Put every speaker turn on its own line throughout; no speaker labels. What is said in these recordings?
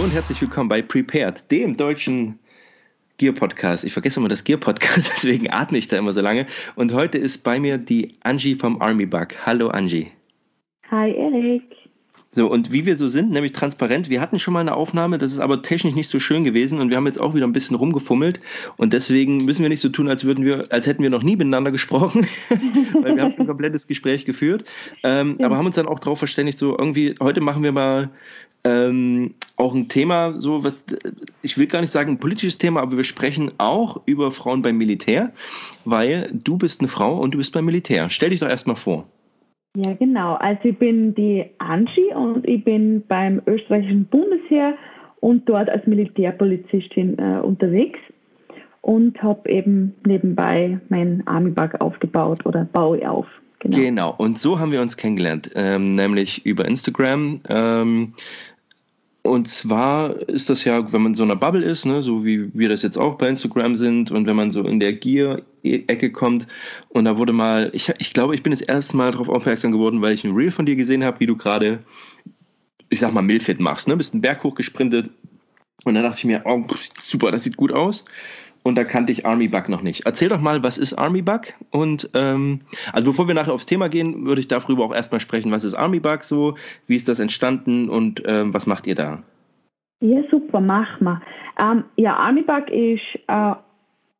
hallo und herzlich willkommen bei Prepared, dem deutschen Gear-Podcast. Ich vergesse immer das Gear-Podcast, deswegen atme ich da immer so lange. Und heute ist bei mir die Angie vom Army Bug. Hallo Angie.
Hi Erik.
So, und wie wir so sind, nämlich transparent, wir hatten schon mal eine Aufnahme, das ist aber technisch nicht so schön gewesen und wir haben jetzt auch wieder ein bisschen rumgefummelt und deswegen müssen wir nicht so tun, als würden wir, als hätten wir noch nie miteinander gesprochen, weil wir haben schon ein komplettes Gespräch geführt, ähm, ja. aber haben uns dann auch darauf verständigt, so irgendwie, heute machen wir mal ähm, auch ein Thema, so was, ich will gar nicht sagen ein politisches Thema, aber wir sprechen auch über Frauen beim Militär, weil du bist eine Frau und du bist beim Militär. Stell dich doch erstmal vor.
Ja, genau. Also ich bin die Angie und ich bin beim österreichischen Bundesheer und dort als Militärpolizistin äh, unterwegs und habe eben nebenbei mein Army-Bug aufgebaut oder baue auf.
Genau. genau. und so haben wir uns kennengelernt, ähm, nämlich über Instagram. Ähm, und zwar ist das ja, wenn man in so einer Bubble ist, ne, so wie wir das jetzt auch bei Instagram sind, und wenn man so in der Gear-Ecke kommt, und da wurde mal, ich, ich glaube, ich bin das erste Mal darauf aufmerksam geworden, weil ich ein Reel von dir gesehen habe, wie du gerade, ich sag mal, Milfit machst, ne? Bist einen Berg hochgesprintet. Und dann dachte ich mir, oh, super, das sieht gut aus und da kannte ich Army Bug noch nicht. Erzähl doch mal, was ist Army Bug? Und ähm, also bevor wir nachher aufs Thema gehen, würde ich darüber auch erstmal sprechen, was ist Army Bug so, wie ist das entstanden und ähm, was macht ihr da?
Ja, super, machen wir. Ähm, ja, Army Bug ist äh,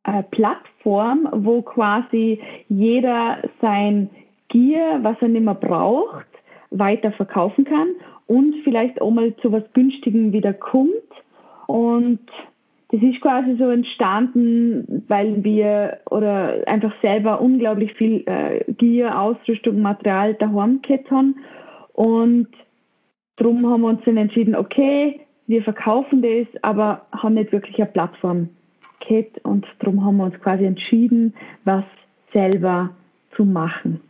eine Plattform, wo quasi jeder sein Gear, was er nicht mehr braucht, weiter verkaufen kann und vielleicht auch mal zu was Günstigem wieder kommt. Und das ist quasi so entstanden, weil wir oder einfach selber unglaublich viel äh, Gier, Ausrüstung, Material daheim gehabt haben. Und darum haben wir uns dann entschieden, okay, wir verkaufen das, aber haben nicht wirklich eine Plattform gehabt. Und darum haben wir uns quasi entschieden, was selber zu machen.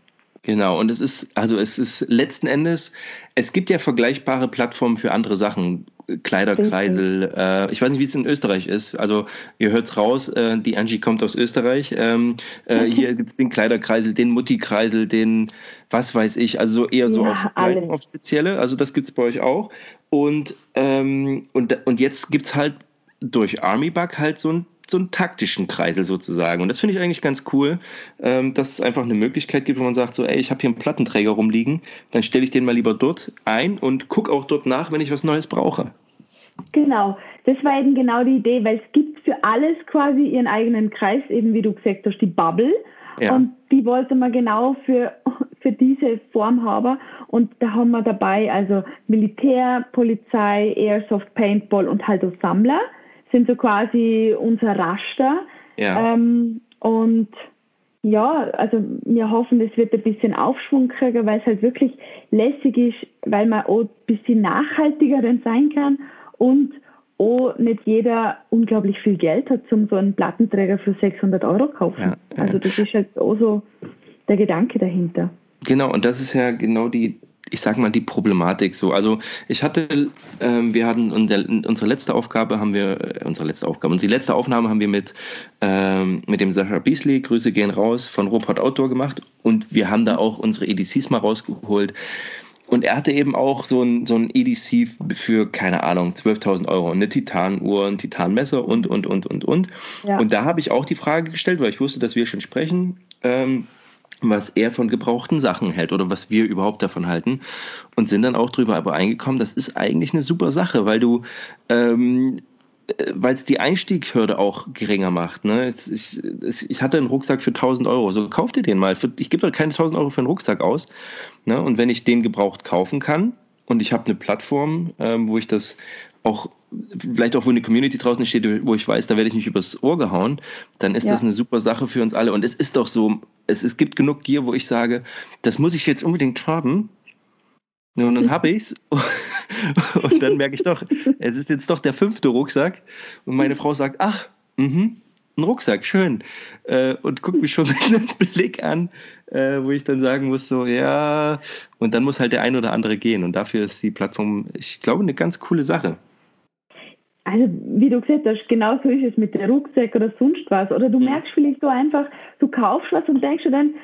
Genau, und es ist, also es ist letzten Endes, es gibt ja vergleichbare Plattformen für andere Sachen. Kleiderkreisel. Äh, ich weiß nicht, wie es in Österreich ist. Also ihr hört es raus, äh, die Angie kommt aus Österreich. Ähm, äh, okay. Hier gibt es den Kleiderkreisel, den Mutti-Kreisel, den was weiß ich, also eher so ja, auf, auf, spezielle. Also das gibt es bei euch auch. Und, ähm, und, und jetzt gibt es halt durch Army Bug halt so ein so einen taktischen Kreisel sozusagen. Und das finde ich eigentlich ganz cool, ähm, dass es einfach eine Möglichkeit gibt, wo man sagt, so, ey, ich habe hier einen Plattenträger rumliegen, dann stelle ich den mal lieber dort ein und gucke auch dort nach, wenn ich was Neues brauche.
Genau, das war eben genau die Idee, weil es gibt für alles quasi ihren eigenen Kreis, eben wie du gesagt hast, die Bubble. Ja. Und die wollte man genau für, für diese Form haben. Und da haben wir dabei also Militär, Polizei, Airsoft, Paintball und halt auch Sammler sind so quasi unser Raster. Ja. Ähm, und ja, also wir hoffen, das wird ein bisschen Aufschwung kriegen, weil es halt wirklich lässig ist, weil man auch ein bisschen nachhaltiger dann sein kann und auch nicht jeder unglaublich viel Geld hat, um so einen Plattenträger für 600 Euro zu kaufen. Ja, ja. Also das ist halt auch so der Gedanke dahinter.
Genau, und das ist ja genau die, ich sag mal, die Problematik so. Also ich hatte, ähm, wir hatten unsere letzte Aufgabe haben wir, äh, unsere letzte Aufgabe, unsere letzte Aufnahme haben wir mit, ähm, mit dem Sascha Beasley, Grüße gehen raus, von Robert Outdoor gemacht und wir haben da auch unsere EDCs mal rausgeholt. Und er hatte eben auch so ein, so ein EDC für, keine Ahnung, 12.000 Euro, eine Titanuhr, ein Titanmesser und, und, und, und, und. Ja. Und da habe ich auch die Frage gestellt, weil ich wusste, dass wir schon sprechen. Ähm, was er von gebrauchten Sachen hält oder was wir überhaupt davon halten und sind dann auch drüber aber eingekommen, das ist eigentlich eine super Sache, weil du ähm, äh, weil es die Einstiegshürde auch geringer macht. Ne? Ich, ich, hatte einen Rucksack für 1000 Euro. So kauf dir den mal. Ich gebe doch keine 1000 Euro für einen Rucksack aus. Ne? Und wenn ich den gebraucht kaufen kann und ich habe eine Plattform, ähm, wo ich das auch vielleicht auch wo eine Community draußen steht, wo ich weiß, da werde ich nicht übers Ohr gehauen, dann ist ja. das eine super Sache für uns alle. Und es ist doch so, es, es gibt genug Gear, wo ich sage, das muss ich jetzt unbedingt haben. Und dann habe ich's. und dann merke ich doch, es ist jetzt doch der fünfte Rucksack. Und meine Frau sagt, ach, mhm, ein Rucksack, schön. Äh, und guckt mich schon mit einem Blick an, äh, wo ich dann sagen muss, so, ja, und dann muss halt der ein oder andere gehen. Und dafür ist die Plattform, ich glaube, eine ganz coole Sache.
Also, wie du gesagt hast, genau so ist es mit der Rucksack oder sonst was. Oder du mhm. merkst vielleicht so einfach, du kaufst was und denkst dir dann,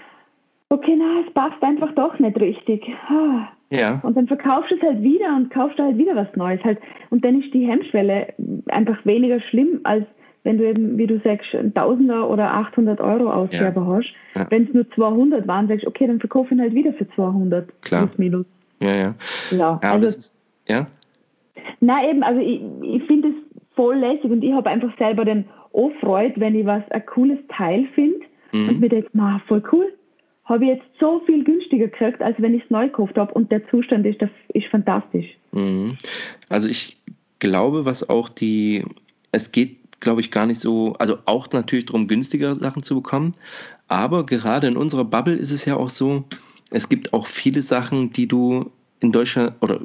okay, na, es passt einfach doch nicht richtig. Ah, Ja. Und dann verkaufst du es halt wieder und kaufst halt wieder was Neues. Halt. Und dann ist die Hemmschwelle einfach weniger schlimm, als wenn du eben, wie du sagst, ein Tausender oder 800 Euro Ausgabe ja. hast. Ja. Wenn es nur 200 waren, sagst du, okay, dann verkaufe ich ihn halt wieder für 200.
Klar. Plus minus. Ja, ja.
Ja, ja also, ist, ja? Na eben, also ich, ich finde es voll lässig und ich habe einfach selber den Freude, wenn ich was ein cooles Teil finde mhm. und mir denke, ma, voll cool, habe ich jetzt so viel günstiger gekriegt, als wenn ich es neu gekauft habe und der Zustand ist, ist fantastisch.
Mhm. Also ich glaube, was auch die, es geht, glaube ich, gar nicht so, also auch natürlich darum, günstigere Sachen zu bekommen, aber gerade in unserer Bubble ist es ja auch so, es gibt auch viele Sachen, die du in Deutschland oder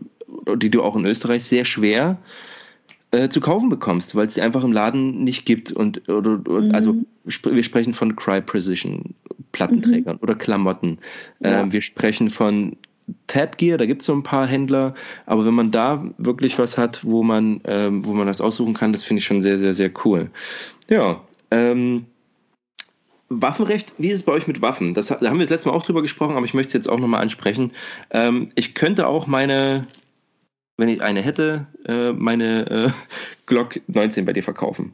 die du auch in Österreich sehr schwer äh, zu kaufen bekommst, weil es die einfach im Laden nicht gibt. Und oder, mhm. also wir sprechen von Cry Precision Plattenträgern mhm. oder Klamotten. Ja. Äh, wir sprechen von Tab Gear, da gibt es so ein paar Händler, aber wenn man da wirklich was hat, wo man, ähm, wo man das aussuchen kann, das finde ich schon sehr, sehr, sehr cool. Ja, ähm, Waffenrecht, wie ist es bei euch mit Waffen? Das, da haben wir das letzte Mal auch drüber gesprochen, aber ich möchte es jetzt auch nochmal ansprechen. Ähm, ich könnte auch meine wenn ich eine hätte, äh, meine äh, Glock 19 bei dir verkaufen.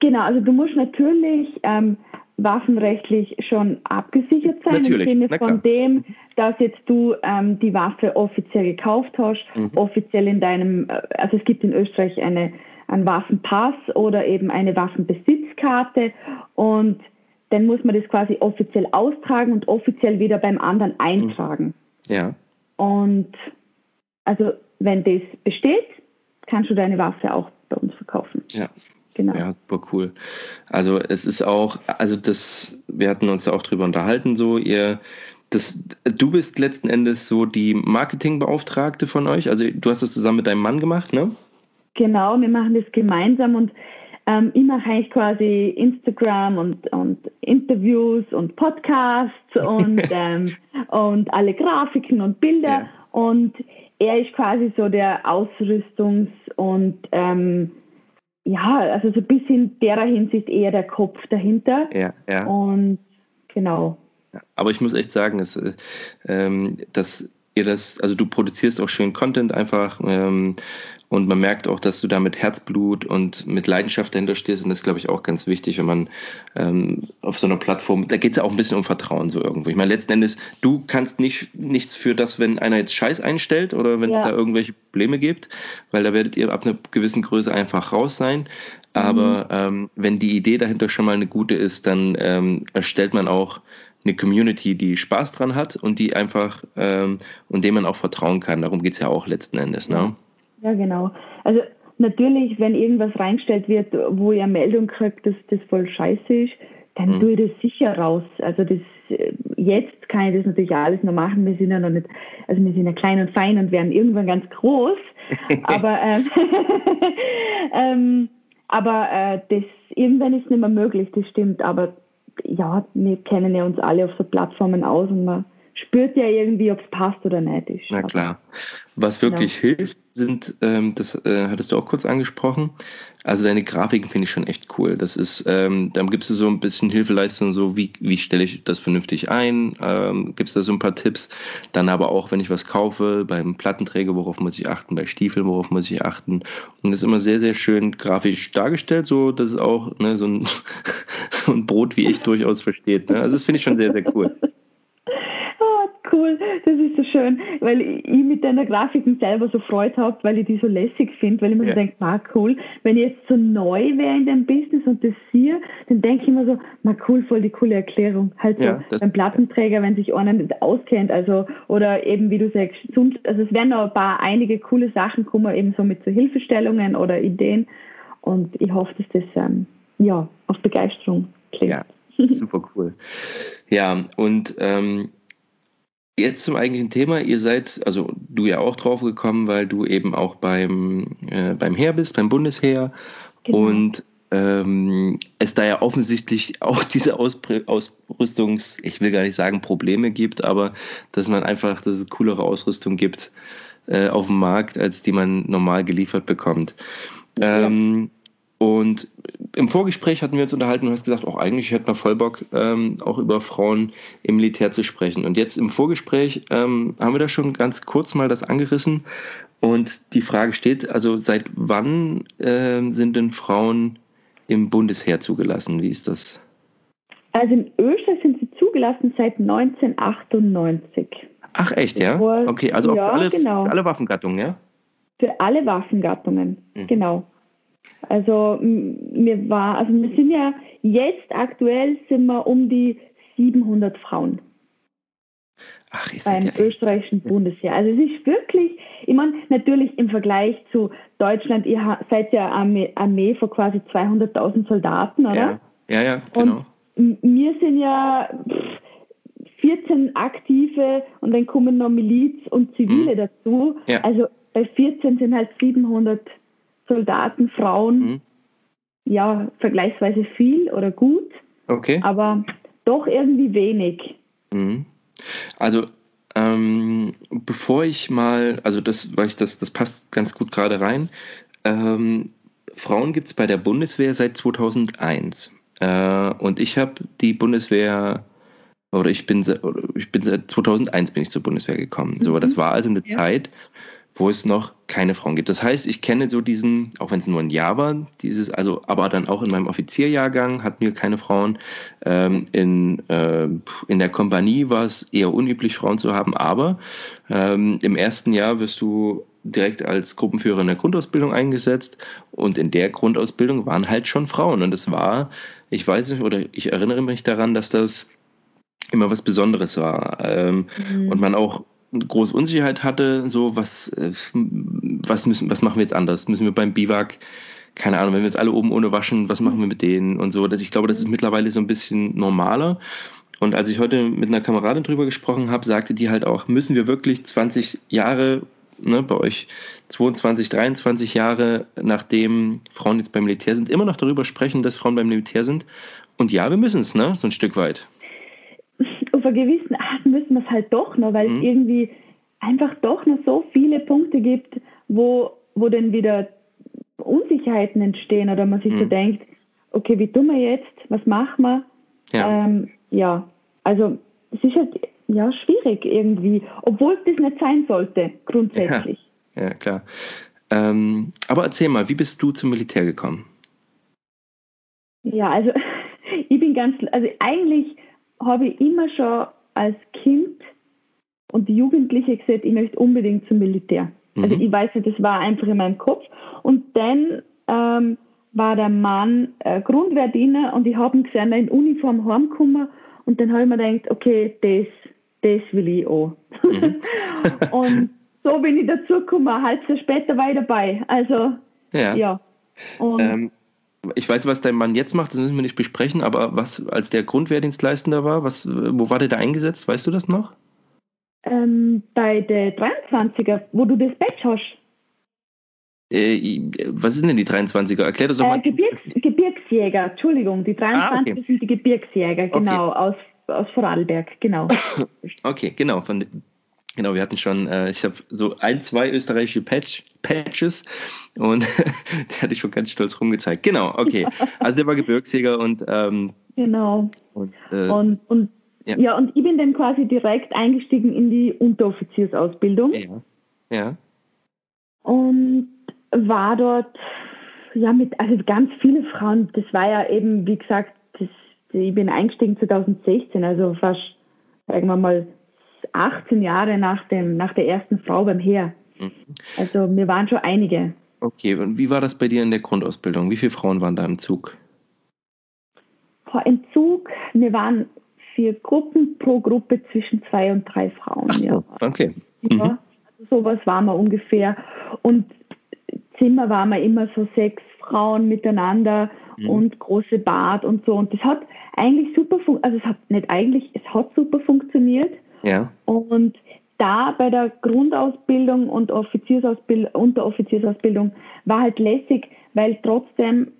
Genau, also du musst natürlich ähm, waffenrechtlich schon abgesichert sein
natürlich.
im Sinne von dem, dass jetzt du ähm, die Waffe offiziell gekauft hast, mhm. offiziell in deinem, äh, also es gibt in Österreich eine, einen Waffenpass oder eben eine Waffenbesitzkarte und dann muss man das quasi offiziell austragen und offiziell wieder beim anderen eintragen.
Ja.
Und also wenn das besteht, kannst du deine Waffe auch bei uns verkaufen.
Ja. Genau. Ja, super cool. Also es ist auch, also das, wir hatten uns ja auch drüber unterhalten, so ihr, das, du bist letzten Endes so die Marketingbeauftragte von euch. Also du hast das zusammen mit deinem Mann gemacht, ne?
Genau, wir machen das gemeinsam und ähm, ich mache eigentlich quasi Instagram und, und Interviews und Podcasts und, ähm, und alle Grafiken und Bilder. Ja. Und er ist quasi so der Ausrüstungs- und ähm, ja, also so ein bisschen in derer Hinsicht eher der Kopf dahinter.
Ja, ja.
Und genau.
Aber ich muss echt sagen, dass, äh, ähm, dass ihr das, also du produzierst auch schön Content einfach ähm, und man merkt auch, dass du da mit Herzblut und mit Leidenschaft dahinter stehst. Und das ist, glaube ich, auch ganz wichtig, wenn man ähm, auf so einer Plattform, da geht es ja auch ein bisschen um Vertrauen so irgendwo. Ich meine, letzten Endes, du kannst nicht nichts für das, wenn einer jetzt Scheiß einstellt oder wenn es ja. da irgendwelche Probleme gibt, weil da werdet ihr ab einer gewissen Größe einfach raus sein. Aber mhm. ähm, wenn die Idee dahinter schon mal eine gute ist, dann ähm, erstellt man auch eine Community, die Spaß dran hat und die einfach ähm, und dem man auch vertrauen kann. Darum geht es ja auch letzten Endes. Ne?
Ja, genau. Also natürlich, wenn irgendwas reingestellt wird, wo ihr Meldung kriegt, dass das voll scheiße ist, dann mhm. tue ich das sicher raus. Also das jetzt kann ich das natürlich alles noch machen. Wir sind ja noch nicht, also wir sind ja klein und fein und werden irgendwann ganz groß. aber ähm, ähm, aber äh, das irgendwann ist nicht mehr möglich, das stimmt. Aber ja, wir kennen ja uns alle auf so Plattformen aus und man spürt ja irgendwie, ob es passt oder nicht. Ist.
Na klar. Was wirklich genau. hilft, sind, ähm, das äh, hattest du auch kurz angesprochen, also deine Grafiken finde ich schon echt cool. Das ist, ähm, da gibst du so ein bisschen Hilfeleistung, so wie, wie stelle ich das vernünftig ein, ähm, gibt es da so ein paar Tipps. Dann aber auch, wenn ich was kaufe, beim Plattenträger, worauf muss ich achten, bei Stiefeln, worauf muss ich achten. Und das ist immer sehr, sehr schön grafisch dargestellt, so dass es auch ne, so, ein, so ein Brot wie ich durchaus versteht. Ne? Also das finde ich schon sehr, sehr cool
cool, das ist so schön, weil ich mit deiner Grafiken selber so Freude habe, weil ich die so lässig finde, weil ich mir ja. so denke, ma cool, wenn ich jetzt so neu wäre in dem Business und das sehe, dann denke ich immer so, ma cool, voll die coole Erklärung. Halt so ja, beim Plattenträger, wenn sich einer nicht auskennt, also oder eben wie du sagst, also es werden noch ein paar einige coole Sachen kommen, eben so mit so Hilfestellungen oder Ideen und ich hoffe, dass das ähm, ja auf Begeisterung klingt.
Ja, super cool. Ja, und ähm, Jetzt zum eigentlichen Thema. Ihr seid, also du ja auch drauf gekommen, weil du eben auch beim, äh, beim Heer bist, beim Bundesheer. Genau. Und ähm, es da ja offensichtlich auch diese Auspr Ausrüstungs, ich will gar nicht sagen Probleme gibt, aber dass man einfach, dass es coolere Ausrüstung gibt äh, auf dem Markt, als die man normal geliefert bekommt. Ja. Ähm, und im Vorgespräch hatten wir uns unterhalten und hast gesagt, auch eigentlich hätte man voll Bock, ähm, auch über Frauen im Militär zu sprechen. Und jetzt im Vorgespräch ähm, haben wir da schon ganz kurz mal das angerissen. Und die Frage steht, also seit wann äh, sind denn Frauen im Bundesheer zugelassen? Wie ist das?
Also in Österreich sind sie zugelassen seit 1998.
Ach echt, ja? Okay, also ja, für, alle, genau. für alle Waffengattungen, ja?
Für alle Waffengattungen, mhm. genau. Also mir war, also wir sind ja jetzt aktuell sind wir um die 700 Frauen. Ach, beim ja österreichischen Bundesheer. Also es ist wirklich, ich meine, natürlich im Vergleich zu Deutschland, ihr seid ja Armee, Armee von quasi 200.000 Soldaten, oder?
Ja, ja, ja genau.
Und wir sind ja 14 Aktive und dann kommen noch Miliz und Zivile mhm. dazu. Ja. Also bei 14 sind halt 700 Soldaten, Frauen, mhm. ja, vergleichsweise viel oder gut.
Okay.
Aber doch irgendwie wenig.
Mhm. Also, ähm, bevor ich mal, also das, weil ich das, das passt ganz gut gerade rein. Ähm, Frauen gibt es bei der Bundeswehr seit 2001. Äh, und ich habe die Bundeswehr oder ich bin, ich bin seit 2001 bin ich zur Bundeswehr gekommen. So, das mhm. war also eine ja. Zeit, wo es noch keine Frauen gibt. Das heißt, ich kenne so diesen, auch wenn es nur ein Jahr war, dieses, also, aber dann auch in meinem Offizierjahrgang hatten wir keine Frauen. Ähm, in, äh, in der Kompanie war es eher unüblich, Frauen zu haben, aber ähm, im ersten Jahr wirst du direkt als Gruppenführer in der Grundausbildung eingesetzt und in der Grundausbildung waren halt schon Frauen und es war, ich weiß nicht, oder ich erinnere mich daran, dass das immer was Besonderes war ähm, mhm. und man auch große Unsicherheit hatte, so was, äh, was müssen, was machen wir jetzt anders? Müssen wir beim Biwak, keine Ahnung, wenn wir jetzt alle oben ohne waschen, was machen wir mit denen und so. Ich glaube, das ist mittlerweile so ein bisschen normaler. Und als ich heute mit einer Kameradin drüber gesprochen habe, sagte die halt auch, müssen wir wirklich 20 Jahre, ne, bei euch 22, 23 Jahre, nachdem Frauen jetzt beim Militär sind, immer noch darüber sprechen, dass Frauen beim Militär sind? Und ja, wir müssen es, ne, so ein Stück weit
auf einer gewissen Art müssen wir es halt doch noch, weil mhm. es irgendwie einfach doch noch so viele Punkte gibt, wo, wo dann wieder Unsicherheiten entstehen oder man sich mhm. so denkt, okay, wie tun wir jetzt, was machen wir? Ja, ähm, ja also es ist halt ja, schwierig irgendwie, obwohl es das nicht sein sollte, grundsätzlich.
Ja, ja klar. Ähm, aber erzähl mal, wie bist du zum Militär gekommen?
Ja, also ich bin ganz, also eigentlich habe ich immer schon als Kind und Jugendliche gesagt, ich möchte unbedingt zum Militär. Also mhm. Also ich weiß nicht, das war einfach in meinem Kopf. Und dann ähm, war der Mann äh, Grundwehrdiener und ich habe ihn gesehen, in Uniform heimgekommen und dann habe ich mir gedacht, okay, das, das will ich auch. Mhm. und so bin ich dazu gekommen, ein halbes Jahr später war ich dabei. Also, ja. ja.
Ähm, ich weiß, was dein Mann jetzt macht, das müssen wir nicht besprechen, aber was als der Grundwehrdienstleistender war, was, wo war der da eingesetzt? Weißt du das noch?
Ähm, bei der 23er, wo du das Badge hast.
Äh, was sind denn die 23er? Erklär das doch mal.
Äh, Gebirgs Gebirgsjäger, Entschuldigung, die 23 ah, okay. sind die Gebirgsjäger, genau, okay. aus, aus Vorarlberg, genau.
okay, genau, von, Genau, wir hatten schon, äh, ich habe so ein, zwei österreichische Patch, Patches und der hatte ich schon ganz stolz rumgezeigt. Genau, okay. Also der war Gebirgsjäger und
ähm, genau. Und, äh, und, und ja. ja. und ich bin dann quasi direkt eingestiegen in die Unteroffiziersausbildung.
Ja. ja.
Und war dort ja mit also ganz viele Frauen. Das war ja eben, wie gesagt, das, ich bin eingestiegen 2016, also fast, sagen wir mal, 18 Jahre nach, dem, nach der ersten Frau beim Heer. Mhm. Also wir waren schon einige.
Okay, und wie war das bei dir in der Grundausbildung? Wie viele Frauen waren da im Zug?
Im Zug, wir waren vier Gruppen, pro Gruppe zwischen zwei und drei Frauen.
Ach so, ja. okay.
Mhm. Ja, also sowas waren wir ungefähr. Und Zimmer waren wir immer so sechs Frauen miteinander mhm. und große Bad und so. Und das hat eigentlich super, also es hat nicht eigentlich, es hat super funktioniert.
Ja.
Und da bei der Grundausbildung und Offiziersausbildung, Unteroffiziersausbildung war halt lässig, weil trotzdem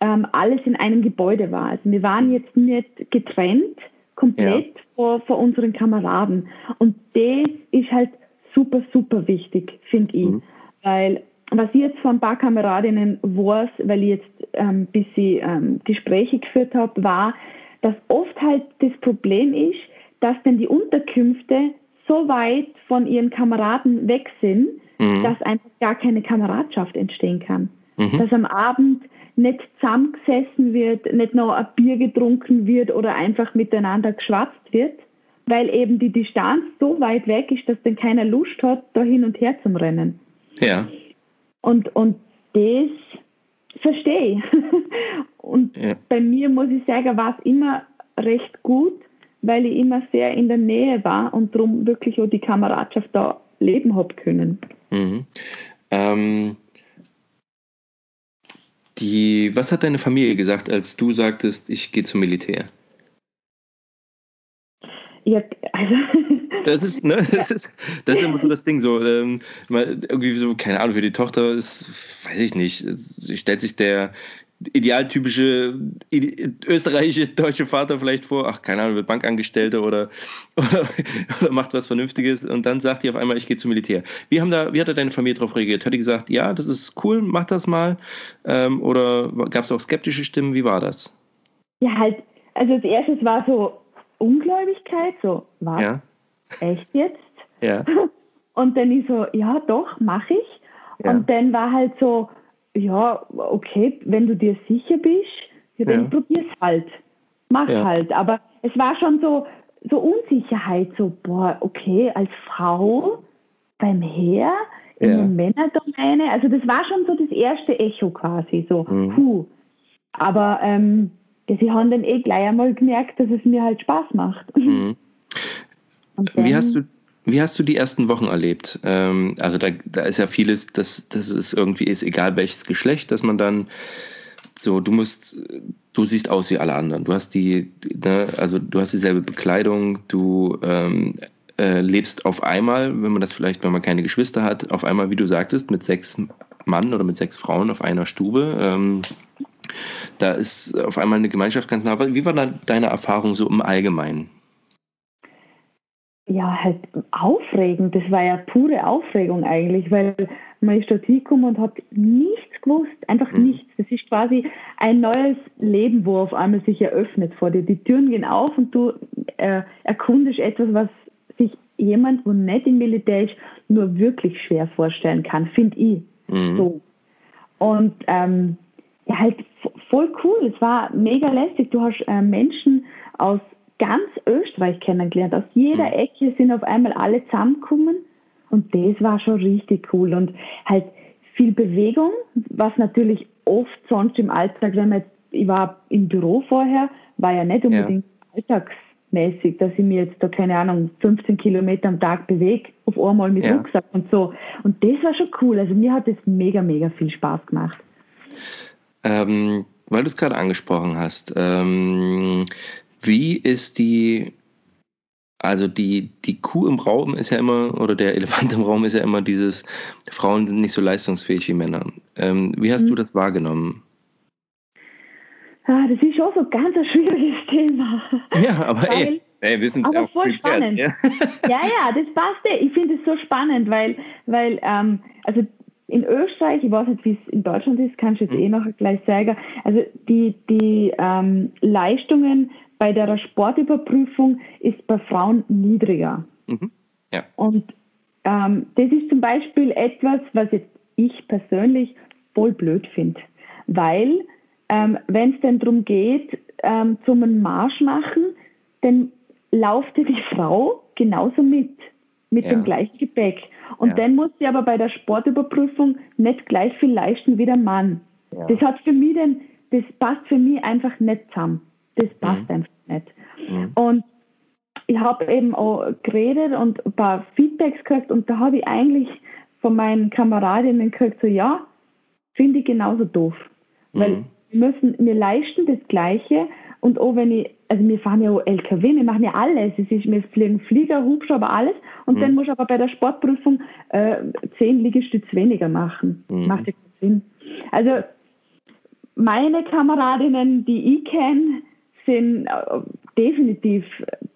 ähm, alles in einem Gebäude war. Also wir waren jetzt nicht getrennt, komplett ja. vor, vor unseren Kameraden. Und das ist halt super, super wichtig, finde ich. Mhm. Weil was ich jetzt von ein paar Kameradinnen weiß, weil ich jetzt ein ähm, bisschen ähm, Gespräche geführt habe, war, dass oft halt das Problem ist, dass denn die Unterkünfte so weit von ihren Kameraden weg sind, mhm. dass einfach gar keine Kameradschaft entstehen kann. Mhm. Dass am Abend nicht zusammengesessen wird, nicht noch ein Bier getrunken wird oder einfach miteinander geschwatzt wird, weil eben die Distanz so weit weg ist, dass dann keiner Lust hat, da hin und her zum Rennen.
Ja.
Und, und das verstehe ich. und ja. bei mir muss ich sagen, war es immer recht gut, weil ich immer sehr in der Nähe war und darum wirklich auch die Kameradschaft da leben habe können.
Mhm. Ähm, die, was hat deine Familie gesagt, als du sagtest, ich gehe zum Militär?
Ja, also.
Das ist, ne, das ist, das ist immer so das Ding, so, ähm, irgendwie so, keine Ahnung, für die Tochter ist, weiß ich nicht, stellt sich der, idealtypische österreichische deutsche Vater vielleicht vor, ach keine Ahnung, wird Bankangestellter oder, oder, oder, macht was Vernünftiges und dann sagt die auf einmal, ich gehe zum Militär. Wie, haben da, wie hat da deine Familie darauf reagiert? Hat die gesagt, ja, das ist cool, mach das mal? Ähm, oder gab es auch skeptische Stimmen? Wie war das?
Ja, halt, also als erstes war so Ungläubigkeit, so, was? Ja. Echt jetzt?
Ja.
Und dann ich so, ja doch, mach ich. Ja. Und dann war halt so, ja, okay, wenn du dir sicher bist, ja, dann ja. probier's halt. Mach ja. halt. Aber es war schon so, so Unsicherheit, so, boah, okay, als Frau beim Heer in ja. der Männerdomäne, also das war schon so das erste Echo quasi, so, mhm. puh. Aber ähm, sie haben dann eh gleich einmal gemerkt, dass es mir halt Spaß macht. Mhm.
Wie hast du wie hast du die ersten Wochen erlebt? Ähm, also da, da ist ja vieles, dass das ist irgendwie ist, egal welches Geschlecht, dass man dann so, du musst, du siehst aus wie alle anderen. Du hast die, ne, also du hast dieselbe Bekleidung, du ähm, äh, lebst auf einmal, wenn man das vielleicht, wenn man keine Geschwister hat, auf einmal, wie du sagtest, mit sechs Mann oder mit sechs Frauen auf einer Stube. Ähm, da ist auf einmal eine Gemeinschaft ganz nah. Wie war dann deine Erfahrung so im Allgemeinen?
Ja, halt aufregend. Das war ja pure Aufregung eigentlich, weil man ist dort hingekommen und hat nichts gewusst, einfach mhm. nichts. Das ist quasi ein neues Leben, wo auf einmal sich eröffnet vor dir. Die Türen gehen auf und du äh, erkundest etwas, was sich jemand, wo nicht im Militär ist, nur wirklich schwer vorstellen kann, finde ich. Mhm. So. Und ähm, ja, halt voll cool. Es war mega lästig. Du hast äh, Menschen aus ganz Österreich kennengelernt. Aus jeder mhm. Ecke sind auf einmal alle zusammengekommen und das war schon richtig cool und halt viel Bewegung, was natürlich oft sonst im Alltag, wenn man jetzt, ich war im Büro vorher, war ja nicht unbedingt ja. alltagsmäßig, dass ich mir jetzt da, keine Ahnung, 15 Kilometer am Tag bewege, auf einmal mit ja. Rucksack und so. Und das war schon cool. Also mir hat das mega, mega viel Spaß gemacht.
Ähm, weil du es gerade angesprochen hast, ähm, wie ist die, also die, die Kuh im Raum ist ja immer, oder der Elefant im Raum ist ja immer dieses, Frauen sind nicht so leistungsfähig wie Männer. Ähm, wie hast mhm. du das wahrgenommen?
Ja, das ist schon so ein ganz schwieriges Thema.
Ja, aber weil, ey, ey, wir sind
aber voll spannend. Ja? ja, ja, das passt. Ich finde es so spannend, weil, weil ähm, also in Österreich, ich weiß nicht, wie es in Deutschland ist, kannst du jetzt eh noch gleich sagen, also die, die ähm, Leistungen bei der Sportüberprüfung ist bei Frauen niedriger. Mhm. Ja. Und ähm, das ist zum Beispiel etwas, was jetzt ich persönlich voll blöd finde. Weil, ähm, wenn es denn darum geht, ähm, zum Marsch machen, dann lauft die Frau genauso mit, mit ja. dem gleichen Gepäck. Und ja. dann muss sie aber bei der Sportüberprüfung nicht gleich viel leisten wie der Mann. Ja. Das hat für mich denn, das passt für mich einfach nicht zusammen. Das passt mhm. einfach nicht. Mhm. Und ich habe eben auch geredet und ein paar Feedbacks gekriegt und da habe ich eigentlich von meinen Kameradinnen gekriegt, so ja, finde ich genauso doof. Mhm. Weil wir müssen, wir leisten das Gleiche und auch wenn ich, also wir fahren ja auch LKW, wir machen ja alles. Es ist, wir fliegen Flieger, Hubschrauber, alles. Und mhm. dann muss ich aber bei der Sportprüfung äh, zehn Liegestütze weniger machen. Mhm. Macht ja keinen Sinn. Also meine Kameradinnen, die ich kenne, sind äh, definitiv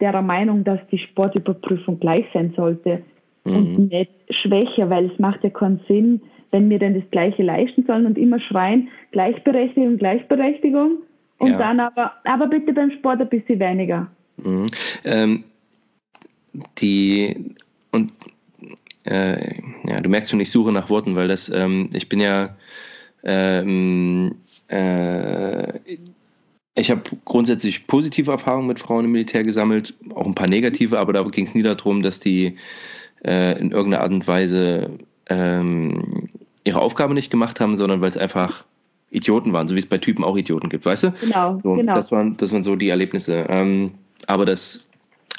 der Meinung, dass die Sportüberprüfung gleich sein sollte mhm. und nicht schwächer, weil es macht ja keinen Sinn, wenn wir denn das Gleiche leisten sollen und immer schreien, Gleichberechtigung, Gleichberechtigung. Und ja. dann aber, aber bitte beim Sport ein bisschen weniger.
Mhm. Ähm, die, und äh, ja, du merkst schon, ich suche nach Worten, weil das, ähm, ich bin ja, ähm, äh, ich habe grundsätzlich positive Erfahrungen mit Frauen im Militär gesammelt, auch ein paar negative, aber da ging es nie darum, dass die äh, in irgendeiner Art und Weise ähm, ihre Aufgabe nicht gemacht haben, sondern weil es einfach Idioten waren, so wie es bei Typen auch Idioten gibt, weißt du?
Genau,
so,
genau.
Das waren, das waren so die Erlebnisse. Ähm, aber das,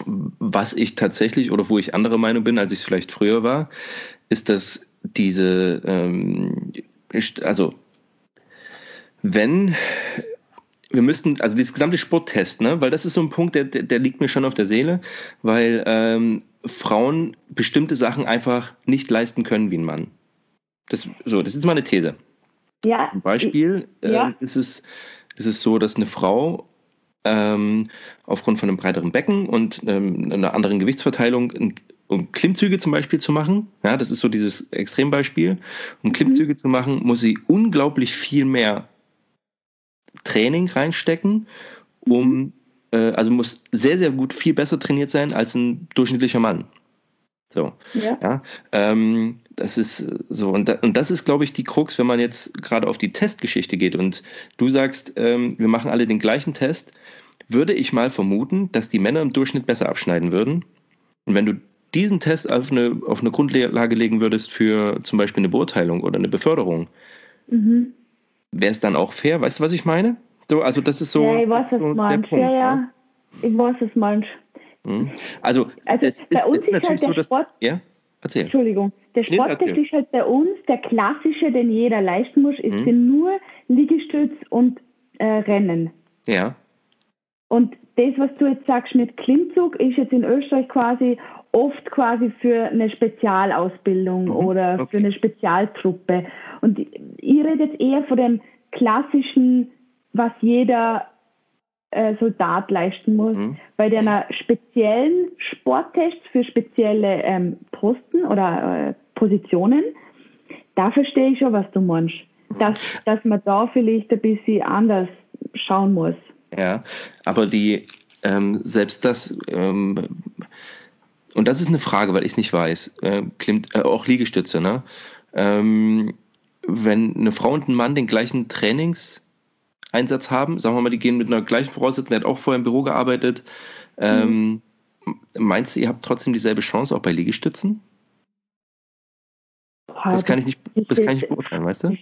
was ich tatsächlich oder wo ich anderer Meinung bin, als ich es vielleicht früher war, ist, dass diese, ähm, also wenn wir müssten, also dieses gesamte Sporttest, ne, weil das ist so ein Punkt, der, der, liegt mir schon auf der Seele, weil ähm, Frauen bestimmte Sachen einfach nicht leisten können wie ein Mann. Das, so, das ist mal eine These.
Ja.
Ein Beispiel äh, ja. ist, es, ist es so, dass eine Frau ähm, aufgrund von einem breiteren Becken und ähm, einer anderen Gewichtsverteilung um Klimmzüge zum Beispiel zu machen, ja, das ist so dieses Extrembeispiel, um Klimmzüge mhm. zu machen, muss sie unglaublich viel mehr Training reinstecken, um, mhm. äh, also muss sehr, sehr gut, viel besser trainiert sein als ein durchschnittlicher Mann. So, ja. ja ähm, das ist so, und, da, und das ist, glaube ich, die Krux, wenn man jetzt gerade auf die Testgeschichte geht und du sagst, ähm, wir machen alle den gleichen Test, würde ich mal vermuten, dass die Männer im Durchschnitt besser abschneiden würden. Und wenn du diesen Test auf eine, auf eine Grundlage legen würdest für zum Beispiel eine Beurteilung oder eine Beförderung, mhm. wäre es dann auch fair? Weißt du, was ich meine? So, also das ist so.
Ja, ich weiß, so der Punkt, ja, ja. Ich weiß, was meinst.
Mhm. Also,
also es bei ist, uns ist, natürlich halt der so, dass,
ja? Erzähl.
Entschuldigung, der Sport nee, ist halt bei uns der klassische, den jeder leisten muss, ist mhm. nur Liegestütz und äh, Rennen.
Ja.
Und das, was du jetzt sagst mit Klimmzug, ist jetzt in Österreich quasi oft quasi für eine Spezialausbildung mhm. oder okay. für eine Spezialtruppe. Und ich rede jetzt eher von dem klassischen, was jeder äh, Soldat leisten muss. Mhm. Bei den speziellen Sporttests für spezielle ähm, Posten oder äh, Positionen, da verstehe ich schon, was du meinst. Dass, dass man da vielleicht ein bisschen anders schauen muss.
Ja, aber die, ähm, selbst das, ähm, und das ist eine Frage, weil ich es nicht weiß, äh, klimmt, äh, auch Liegestütze, ne? Ähm, wenn eine Frau und ein Mann den gleichen Trainings Einsatz haben. Sagen wir mal, die gehen mit einer gleichen Voraussetzung, der hat auch vorher im Büro gearbeitet. Ähm, mhm. Meinst du, ihr habt trotzdem dieselbe Chance auch bei Liegestützen? das kann ich nicht, das kann ich nicht beurteilen, weißt du?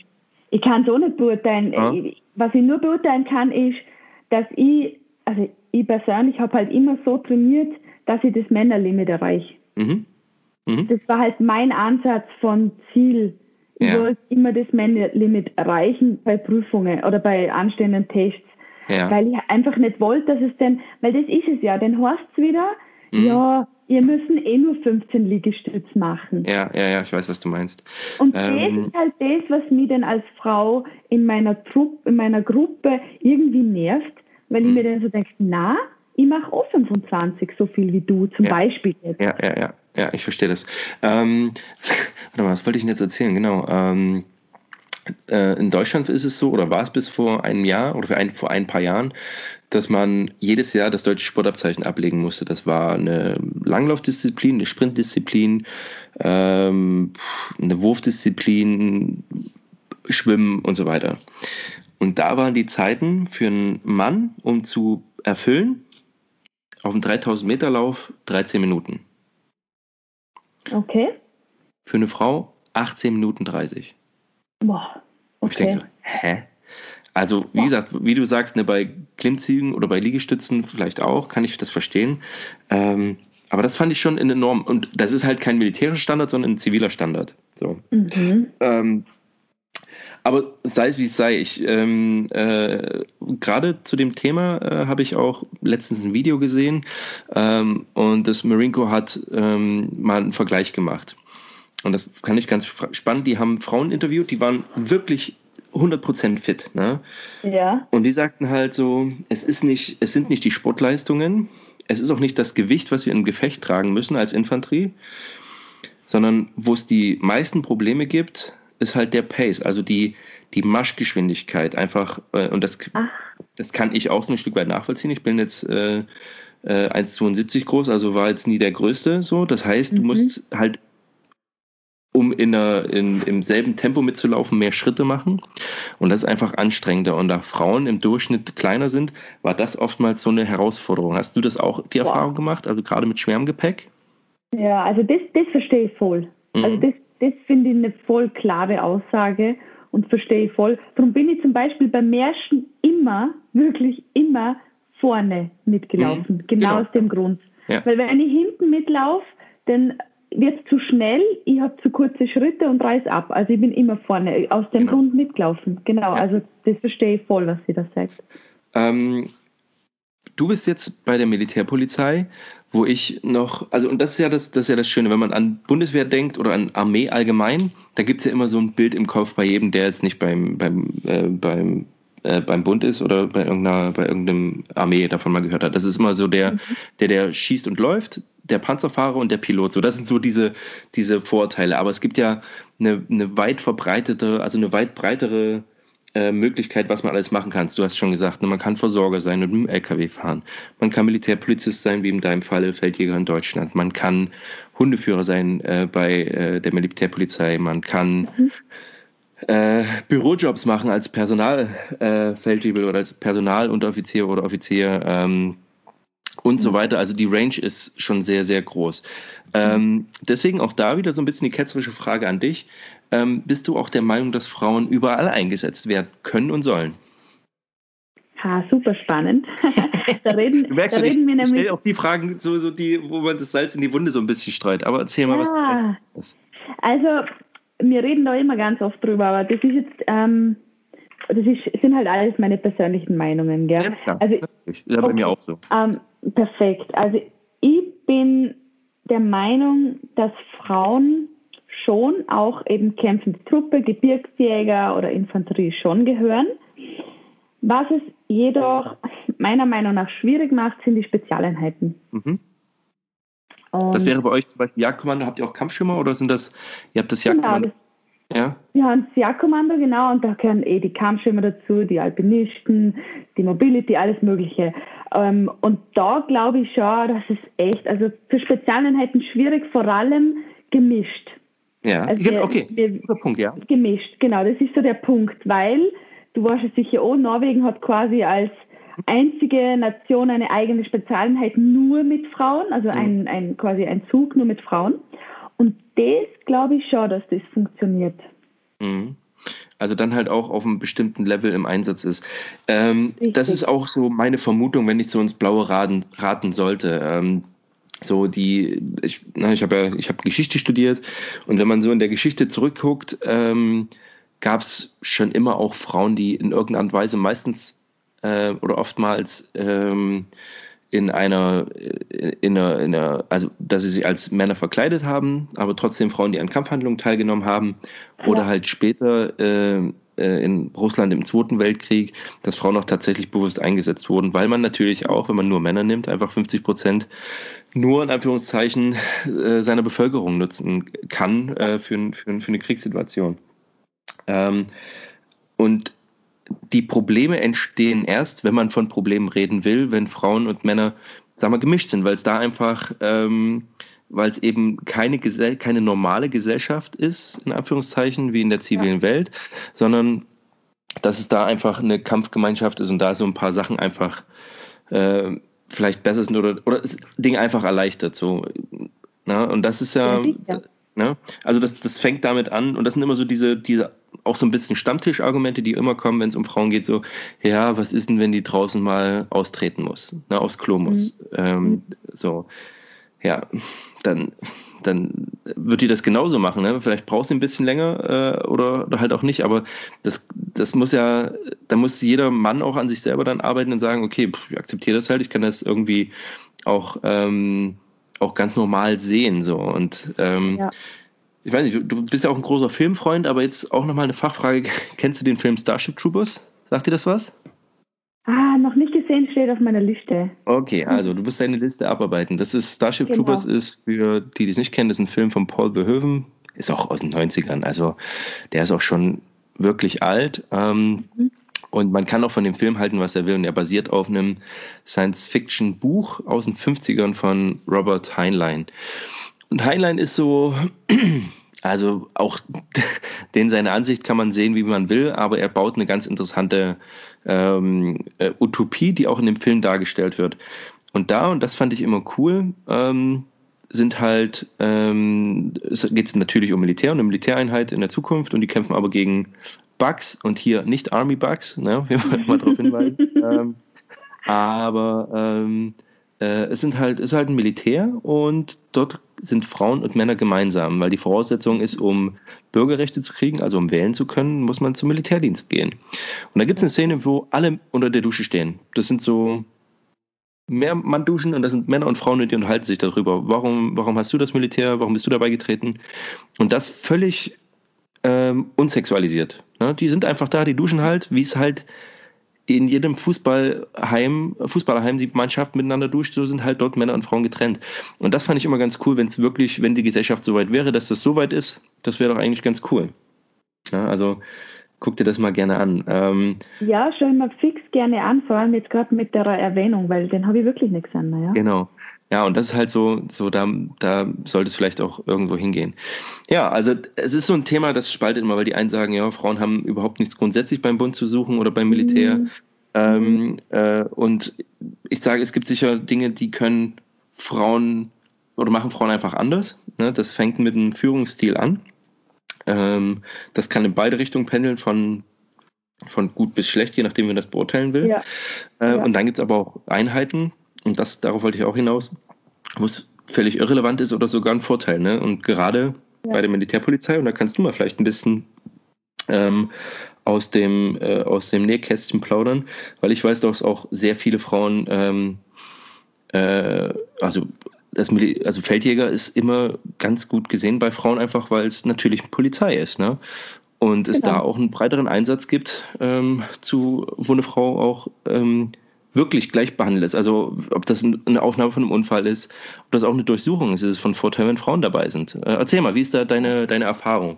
Ich kann es auch nicht beurteilen. Ja. Was ich nur beurteilen kann, ist, dass ich, also ich persönlich habe halt immer so trainiert, dass ich das Männerlimit erreiche. Mhm. Mhm. Das war halt mein Ansatz von Ziel ich ja. wollte immer das Limit erreichen bei Prüfungen oder bei anstehenden Tests. Ja. Weil ich einfach nicht wollte, dass es denn, weil das ist es ja, dann heißt es wieder, mhm. ja, ihr müssen eh nur 15 Liegestütz machen.
Ja, ja, ja, ich weiß, was du meinst.
Und ähm, das ist halt das, was mich dann als Frau in meiner Truppe, in meiner Gruppe irgendwie nervt, weil mhm. ich mir dann so denke, na, ich mache auch 25 so viel wie du, zum
ja.
Beispiel
jetzt. Ja, ja, ja, ja, ich verstehe das. Ähm, warte mal, was wollte ich denn jetzt erzählen? Genau. Ähm, äh, in Deutschland ist es so, oder war es bis vor einem Jahr oder ein, vor ein paar Jahren, dass man jedes Jahr das deutsche Sportabzeichen ablegen musste. Das war eine Langlaufdisziplin, eine Sprintdisziplin, ähm, eine Wurfdisziplin, Schwimmen und so weiter. Und da waren die Zeiten für einen Mann, um zu erfüllen, auf dem 3000 Meter Lauf 13 Minuten.
Okay.
Für eine Frau 18 Minuten 30.
Boah. Okay.
ich denke so, hä? Also, wie ja. gesagt, wie du sagst, ne, bei Klimmzügen oder bei Liegestützen vielleicht auch, kann ich das verstehen. Ähm, aber das fand ich schon in enorm. Und das ist halt kein militärischer Standard, sondern ein ziviler Standard. So. Mhm. Ähm, aber sei es wie es sei, ich ähm, äh, gerade zu dem Thema äh, habe ich auch letztens ein Video gesehen ähm, und das Marinko hat ähm, mal einen Vergleich gemacht. Und das kann ich ganz spannend. Die haben Frauen interviewt, die waren wirklich 100% fit. Ne?
Ja.
Und die sagten halt so, es ist nicht, es sind nicht die Sportleistungen, es ist auch nicht das Gewicht, was wir im Gefecht tragen müssen als Infanterie, sondern wo es die meisten Probleme gibt, ist halt der Pace, also die, die Maschgeschwindigkeit einfach. Äh, und das, das kann ich auch so ein Stück weit nachvollziehen. Ich bin jetzt äh, äh, 1,72 groß, also war jetzt nie der Größte so. Das heißt, mhm. du musst halt um in, der, in, im selben Tempo mitzulaufen, mehr Schritte machen. Und das ist einfach anstrengender. Und da Frauen im Durchschnitt kleiner sind, war das oftmals so eine Herausforderung. Hast du das auch die Erfahrung wow. gemacht, also gerade mit schwerem Gepäck?
Ja, also das, das verstehe ich voll. Mhm. Also das, das finde ich eine voll klare Aussage und verstehe ich voll. Darum bin ich zum Beispiel beim Märschen immer, wirklich immer vorne mitgelaufen. Mhm. Genau, genau, aus dem Grund. Ja. Weil wenn ich hinten mitlaufe, dann wird es zu schnell, ich habe zu kurze Schritte und reiß ab. Also ich bin immer vorne, aus dem genau. Grund mitgelaufen. Genau, ja. also das verstehe ich voll, was sie da sagt.
Ähm, du bist jetzt bei der Militärpolizei, wo ich noch, also und das ist ja das, das ist ja das Schöne, wenn man an Bundeswehr denkt oder an Armee allgemein, da gibt es ja immer so ein Bild im Kopf bei jedem, der jetzt nicht beim, beim, äh, beim äh, beim Bund ist oder bei irgendeiner, bei irgendeinem Armee davon mal gehört hat. Das ist immer so der, mhm. der, der schießt und läuft, der Panzerfahrer und der Pilot. So, das sind so diese, diese Vorteile. Aber es gibt ja eine, eine weit verbreitete, also eine weit breitere äh, Möglichkeit, was man alles machen kann. Du hast schon gesagt, ne, man kann Versorger sein und mit dem LKW fahren. Man kann Militärpolizist sein, wie in deinem Fall Feldjäger in Deutschland. Man kann Hundeführer sein äh, bei äh, der Militärpolizei. Man kann mhm äh, Bürojobs machen als Personalfeldwebel äh, oder als Personalunteroffizier oder Offizier ähm, und so mhm. weiter. Also die Range ist schon sehr, sehr groß. Ähm, deswegen auch da wieder so ein bisschen die ketzerische Frage an dich. Ähm, bist du auch der Meinung, dass Frauen überall eingesetzt werden können und sollen?
Ha, super spannend.
da reden, du merkst da reden ich, wir nämlich. Ich auch die Fragen, so, so die, wo man das Salz in die Wunde so ein bisschen streut. Aber erzähl mal, ja. was.
Also wir reden da immer ganz oft drüber, aber das ist jetzt, ähm, das ist, sind halt alles meine persönlichen Meinungen, gell? Ja,
klar. Also, das ist ja bei mir auch so.
Ähm, perfekt. Also ich bin der Meinung, dass Frauen schon auch eben kämpfende Truppe, Gebirgsjäger oder Infanterie schon gehören. Was es jedoch meiner Meinung nach schwierig macht, sind die Spezialeinheiten. Mhm.
Das wäre bei euch zum Beispiel Jagdkommando. Habt ihr auch Kampfschimmer oder sind das, ihr habt das genau, Jagdkommando?
Genau, ja? Wir haben das Jagdkommando, genau, und da gehören eh die Kampfschimmer dazu, die Alpinisten, die Mobility, alles Mögliche. Ähm, und da glaube ich schon, dass es echt, also für Spezialeinheiten schwierig, vor allem gemischt.
Ja, also wir, okay, wir, Punkt, ja.
Gemischt, genau, das ist so der Punkt, weil, du weißt es sicher auch, Norwegen hat quasi als einzige Nation eine eigene Spezialeinheit nur mit Frauen, also ein, mhm. ein, quasi ein Zug nur mit Frauen. Und das glaube ich schon, dass das funktioniert.
Mhm. Also dann halt auch auf einem bestimmten Level im Einsatz ist. Ähm, das ist auch so meine Vermutung, wenn ich so ins Blaue raten, raten sollte. Ähm, so die, ich, na, ich habe ja, ich habe Geschichte studiert und wenn man so in der Geschichte zurückguckt, ähm, gab es schon immer auch Frauen, die in irgendeiner Weise meistens äh, oder oftmals ähm, in einer, in einer, in einer, also dass sie sich als Männer verkleidet haben, aber trotzdem Frauen, die an Kampfhandlungen teilgenommen haben, oder halt später äh, äh, in Russland im Zweiten Weltkrieg, dass Frauen auch tatsächlich bewusst eingesetzt wurden, weil man natürlich auch, wenn man nur Männer nimmt, einfach 50 Prozent nur in Anführungszeichen äh, seiner Bevölkerung nutzen kann äh, für, für, für eine Kriegssituation. Ähm, und die Probleme entstehen erst, wenn man von Problemen reden will, wenn Frauen und Männer, sagen wir, gemischt sind, weil es da einfach, ähm, weil es eben keine, keine normale Gesellschaft ist, in Anführungszeichen, wie in der zivilen ja. Welt, sondern dass es da einfach eine Kampfgemeinschaft ist und da so ein paar Sachen einfach äh, vielleicht besser sind oder, oder Dinge einfach erleichtert. So. Na, und das ist ja, ja. Ne? Also das, das fängt damit an und das sind immer so diese, diese auch so ein bisschen Stammtischargumente, die immer kommen, wenn es um Frauen geht, so, ja, was ist denn, wenn die draußen mal austreten muss, ne, aufs Klo muss? Mhm. Ähm, so, ja, dann, dann wird die das genauso machen. Ne? Vielleicht braucht sie ein bisschen länger äh, oder, oder, halt auch nicht, aber das, das muss ja, da muss jeder Mann auch an sich selber dann arbeiten und sagen, okay, pff, ich akzeptiere das halt, ich kann das irgendwie auch, ähm, auch ganz normal sehen. So. Und ähm, ja ich weiß nicht, du bist ja auch ein großer Filmfreund, aber jetzt auch nochmal eine Fachfrage. Kennst du den Film Starship Troopers? Sagt dir das was?
Ah, noch nicht gesehen, steht auf meiner Liste.
Okay, also du musst deine Liste abarbeiten. Das ist Starship genau. Troopers ist, für die, die es nicht kennen, das ist ein Film von Paul Verhoeven, ist auch aus den 90ern. Also der ist auch schon wirklich alt. Ähm, mhm. Und man kann auch von dem Film halten, was er will. Und er basiert auf einem Science-Fiction-Buch aus den 50ern von Robert Heinlein. Und Heinlein ist so, also auch den seine Ansicht kann man sehen, wie man will, aber er baut eine ganz interessante ähm, äh, Utopie, die auch in dem Film dargestellt wird. Und da, und das fand ich immer cool, ähm, sind halt, ähm, es geht natürlich um Militär und eine Militäreinheit in der Zukunft und die kämpfen aber gegen Bugs und hier nicht Army Bugs, ne? wir wollen mal darauf hinweisen. ähm, aber ähm, äh, es sind halt, ist halt ein Militär und dort sind Frauen und Männer gemeinsam, weil die Voraussetzung ist, um Bürgerrechte zu kriegen, also um wählen zu können, muss man zum Militärdienst gehen. Und da gibt es eine Szene, wo alle unter der Dusche stehen. Das sind so mehr Mann duschen und das sind Männer und Frauen und die unterhalten sich darüber. Warum, warum hast du das Militär? Warum bist du dabei getreten? Und das völlig ähm, unsexualisiert. Ne? Die sind einfach da, die duschen halt, wie es halt in jedem Fußballheim, Fußballerheim die Mannschaft miteinander duscht, so sind halt dort Männer und Frauen getrennt. Und das fand ich immer ganz cool, wenn es wirklich, wenn die Gesellschaft so weit wäre, dass das so weit ist, das wäre doch eigentlich ganz cool. Ja, also guck dir das mal gerne an.
Ähm, ja, schau mir fix gerne an, vor allem jetzt gerade mit der Erwähnung, weil den habe ich wirklich nichts an. Ja?
Genau. Ja, und das ist halt so, so da, da sollte es vielleicht auch irgendwo hingehen. Ja, also es ist so ein Thema, das spaltet immer, weil die einen sagen, ja, Frauen haben überhaupt nichts grundsätzlich beim Bund zu suchen oder beim Militär. Mhm. Ähm, äh, und ich sage, es gibt sicher Dinge, die können Frauen oder machen Frauen einfach anders. Ne? Das fängt mit einem Führungsstil an. Ähm, das kann in beide Richtungen pendeln, von, von gut bis schlecht, je nachdem, wie man das beurteilen will. Ja. Äh, ja. Und dann gibt es aber auch Einheiten, und das, darauf wollte ich auch hinaus, wo es völlig irrelevant ist oder sogar ein Vorteil. Ne? Und gerade ja. bei der Militärpolizei, und da kannst du mal vielleicht ein bisschen ähm, aus, dem, äh, aus dem Nähkästchen plaudern, weil ich weiß, dass auch sehr viele Frauen, ähm, äh, also das also Feldjäger ist immer ganz gut gesehen bei Frauen, einfach weil es natürlich Polizei ist. Ne? Und es genau. da auch einen breiteren Einsatz gibt, ähm, zu, wo eine Frau auch ähm, wirklich gleich behandelt ist. Also ob das eine Aufnahme von einem Unfall ist, ob das auch eine Durchsuchung ist, ist es von Vorteil, wenn Frauen dabei sind. Äh, erzähl mal, wie ist da deine, deine Erfahrung?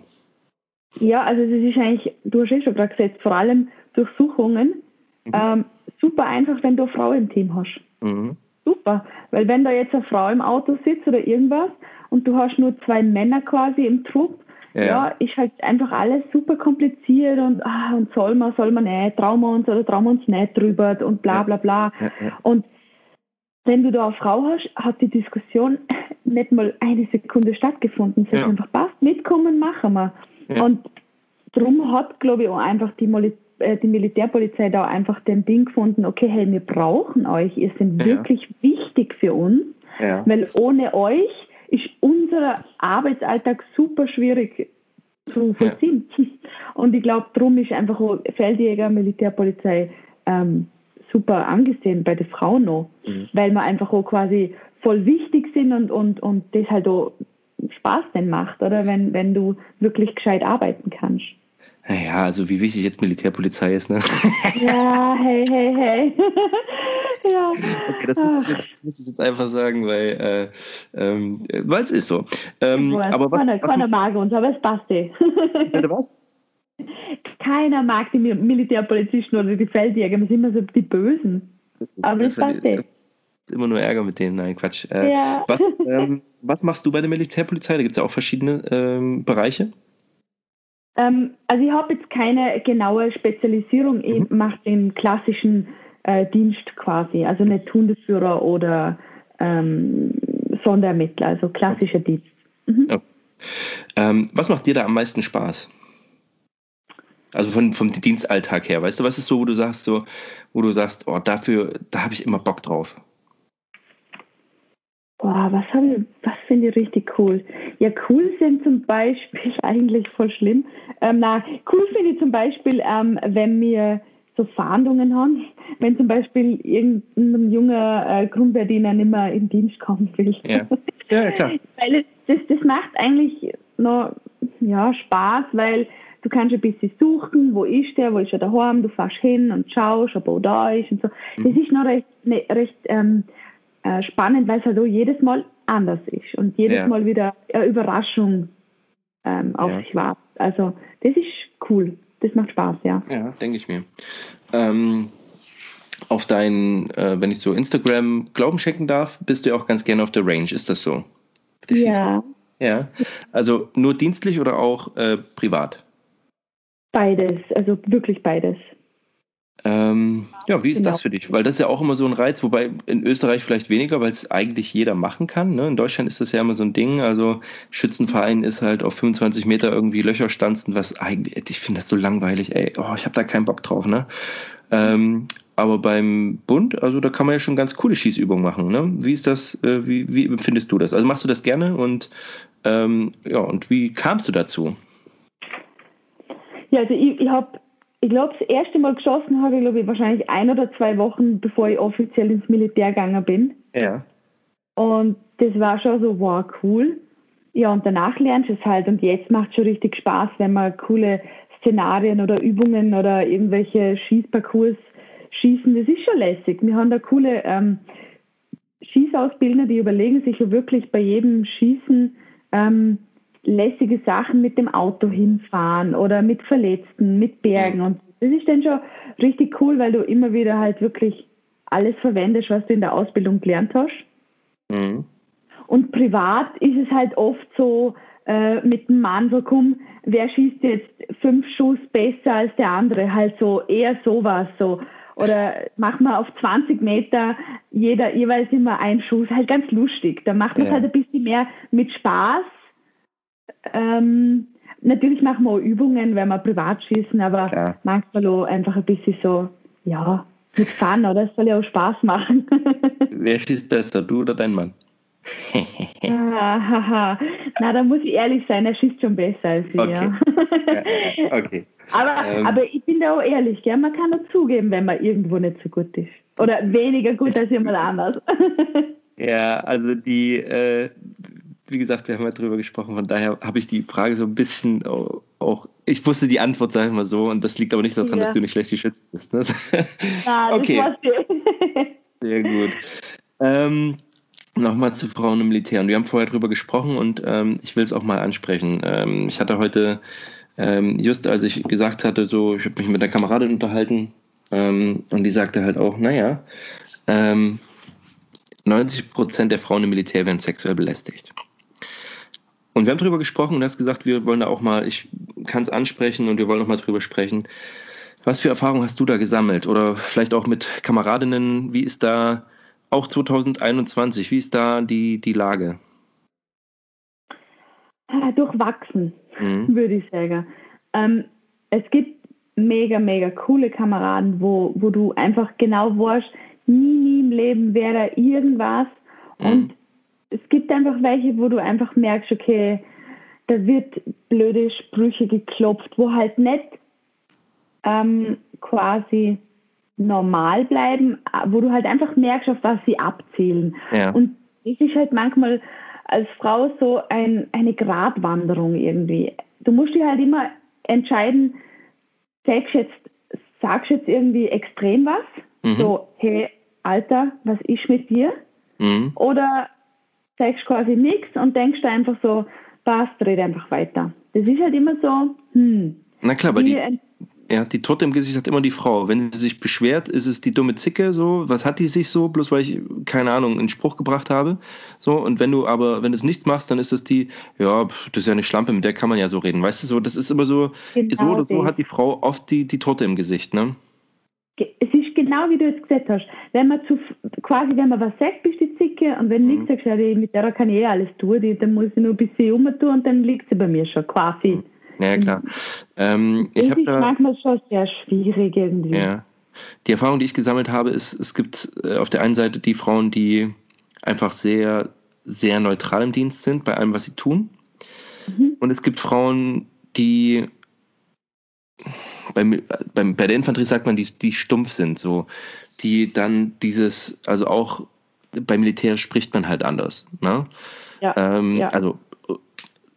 Ja, also es ist eigentlich, du hast eh schon gerade gesagt, vor allem Durchsuchungen. Mhm. Ähm, super einfach, wenn du eine Frau im Team hast. Mhm super. Weil wenn da jetzt eine Frau im Auto sitzt oder irgendwas und du hast nur zwei Männer quasi im Trupp, ja, ja ist halt einfach alles super kompliziert und, ah, und soll man, soll man nicht, trauen wir uns oder trauen wir uns nicht drüber und bla bla bla. Ja, ja, und wenn du da eine Frau hast, hat die Diskussion nicht mal eine Sekunde stattgefunden. Es ja. einfach passt, mitkommen, machen wir. Und darum hat, glaube ich, auch einfach die die Militärpolizei da einfach den Ding gefunden, okay, hey, wir brauchen euch, ihr seid ja. wirklich wichtig für uns, ja. weil ohne euch ist unser Arbeitsalltag super schwierig zu vollziehen. Ja. Und ich glaube, darum ist einfach Feldjäger, Militärpolizei ähm, super angesehen bei den Frauen noch, mhm. weil wir einfach auch quasi voll wichtig sind und, und, und das halt auch Spaß denn macht, oder wenn, wenn du wirklich gescheit arbeiten kannst.
Naja, also wie wichtig jetzt Militärpolizei ist, ne?
Ja, hey, hey, hey.
ja. Okay, das muss, ich jetzt, muss ich jetzt einfach sagen, weil äh, ähm, es ist so. Ähm,
Boah, aber was, keiner, was, keiner mag uns, aber es passt eh. was? Keiner mag die Militärpolizisten oder die Feldjäger, wir sind immer so die Bösen. Aber es passt eh.
Ist immer nur Ärger mit denen, nein, Quatsch. Äh, ja. was, ähm, was machst du bei der Militärpolizei? Da gibt es ja auch verschiedene ähm, Bereiche.
Ähm, also ich habe jetzt keine genaue Spezialisierung, mhm. ich mache den klassischen äh, Dienst quasi, also nicht Hundeführer oder ähm, Sonderermittler, also klassischer okay. Dienst. Mhm.
Ja. Ähm, was macht dir da am meisten Spaß? Also von, vom Dienstalltag her, weißt du, was ist so, wo du sagst, so, wo du sagst, oh, dafür, da habe ich immer Bock drauf.
Boah, was, ich, was finde ich richtig cool? Ja, cool sind zum Beispiel, eigentlich voll schlimm. Ähm, na, cool finde ich zum Beispiel, ähm, wenn wir so Fahndungen haben, wenn zum Beispiel irgendein junger äh, Grundverdiener nicht mehr in Dienst kommen will. Ja, ja klar. weil das, das macht eigentlich noch ja, Spaß, weil du kannst ein bisschen suchen, wo ist der, wo ist er daheim, du fährst hin und schaust, ob er da ist und so. Mhm. Das ist noch recht, ne, recht ähm, äh, spannend, weil es halt auch jedes Mal anders ist und jedes ja. Mal wieder eine Überraschung ähm, auf ja. sich wartet. Also das ist cool. Das macht Spaß, ja.
Ja, denke ich mir. Ähm, auf dein, äh, wenn ich so Instagram Glauben checken darf, bist du ja auch ganz gerne auf der Range. Ist das so?
Ja.
Ja. Also nur dienstlich oder auch äh, privat?
Beides, also wirklich beides.
Ähm, ja, wie ist genau. das für dich? Weil das ist ja auch immer so ein Reiz, wobei in Österreich vielleicht weniger, weil es eigentlich jeder machen kann. Ne? In Deutschland ist das ja immer so ein Ding. Also Schützenverein ist halt auf 25 Meter irgendwie Löcher stanzen, was eigentlich, ich finde das so langweilig, ey, oh, ich habe da keinen Bock drauf. Ne? Ähm, aber beim Bund, also da kann man ja schon ganz coole Schießübungen machen. Ne? Wie ist das, äh, wie, wie empfindest du das? Also machst du das gerne und ähm, ja, und wie kamst du dazu?
Ja, also ich, ich habe ich glaube, das erste Mal geschossen habe ich, glaube ich, wahrscheinlich ein oder zwei Wochen, bevor ich offiziell ins Militär gegangen bin.
Ja.
Und das war schon so, wow, cool. Ja, und danach lernst du es halt. Und jetzt macht es schon richtig Spaß, wenn man coole Szenarien oder Übungen oder irgendwelche Schießparcours schießen. Das ist schon lässig. Wir haben da coole ähm, Schießausbildner, die überlegen sich ja wirklich bei jedem Schießen, ähm, lässige Sachen mit dem Auto hinfahren oder mit Verletzten, mit Bergen. Mhm. Und das ist dann schon richtig cool, weil du immer wieder halt wirklich alles verwendest, was du in der Ausbildung gelernt hast. Mhm. Und privat ist es halt oft so äh, mit dem Mann so, komm, wer schießt jetzt fünf Schuss besser als der andere? Halt so eher sowas so. Oder machen wir auf 20 Meter jeder jeweils immer einen Schuss, halt ganz lustig. Da macht man es ja. halt ein bisschen mehr mit Spaß ähm, natürlich machen wir auch Übungen, wenn wir privat schießen, aber ja. manchmal auch einfach ein bisschen so, ja, mit Fun, oder? Es soll ja auch Spaß machen.
Wer schießt besser, du oder dein Mann?
ah, Na, da muss ich ehrlich sein, er schießt schon besser als ich. Okay.
Ja. okay.
Aber, ähm. aber ich bin da auch ehrlich, gell? man kann auch zugeben, wenn man irgendwo nicht so gut ist. Oder weniger gut als jemand anders.
ja, also die, äh, wie gesagt, wir haben ja drüber gesprochen, von daher habe ich die Frage so ein bisschen auch, ich wusste die Antwort, sage ich mal so, und das liegt aber nicht daran, ja. dass du nicht schlecht geschützt bist. Ne?
Ja, okay.
Sehr gut. Ähm, Nochmal zu Frauen im Militär. Und wir haben vorher drüber gesprochen und ähm, ich will es auch mal ansprechen. Ähm, ich hatte heute, ähm, just als ich gesagt hatte, so, ich habe mich mit der Kameradin unterhalten ähm, und die sagte halt auch, naja, 90 ähm, Prozent der Frauen im Militär werden sexuell belästigt. Und wir haben darüber gesprochen und du hast gesagt, wir wollen da auch mal, ich kann es ansprechen und wir wollen noch mal drüber sprechen. Was für Erfahrungen hast du da gesammelt? Oder vielleicht auch mit Kameradinnen, wie ist da auch 2021, wie ist da die, die Lage?
Ah, durchwachsen, mhm. würde ich sagen. Ähm, es gibt mega, mega coole Kameraden, wo, wo du einfach genau weißt, nie, nie im Leben wäre irgendwas. Mhm. Und es gibt einfach welche, wo du einfach merkst, okay, da wird blöde Sprüche geklopft, wo halt nicht ähm, quasi normal bleiben, wo du halt einfach merkst, auf was sie abzielen. Ja. Und es ist halt manchmal als Frau so ein, eine Gratwanderung irgendwie. Du musst dir halt immer entscheiden, sagst jetzt, sagst jetzt irgendwie extrem was, mhm. so, hey, Alter, was ist mit dir? Mhm. Oder sagst quasi nichts und denkst einfach so, passt, red einfach weiter. Das ist halt immer so, hm.
Na klar, weil die, ja, die Torte im Gesicht hat immer die Frau. Wenn sie sich beschwert, ist es die dumme Zicke so, was hat die sich so, bloß weil ich, keine Ahnung, einen Spruch gebracht habe. So, und wenn du aber, wenn du es nichts machst, dann ist das die, ja, das ist ja eine Schlampe, mit der kann man ja so reden. Weißt du so, das ist immer so, genau so oder so hat die Frau oft die, die Torte im Gesicht, ne?
Es ist genau wie du es gesagt hast. Wenn man zu, quasi, wenn man was sagt, bist du die Zicke und wenn mhm. nichts sagst, mit der kann ich eh alles tun, die, dann muss ich nur ein bisschen umtun und dann liegt sie bei mir schon quasi. Mhm.
Ja, klar. Ähm,
ich das ist da, manchmal schon sehr schwierig irgendwie.
Ja. Die Erfahrung, die ich gesammelt habe, ist, es gibt äh, auf der einen Seite die Frauen, die einfach sehr, sehr neutral im Dienst sind bei allem, was sie tun. Mhm. Und es gibt Frauen, die bei, bei, bei der Infanterie sagt man, die, die stumpf sind, so, die dann dieses, also auch beim Militär spricht man halt anders. Ne? Ja, ähm, ja. Also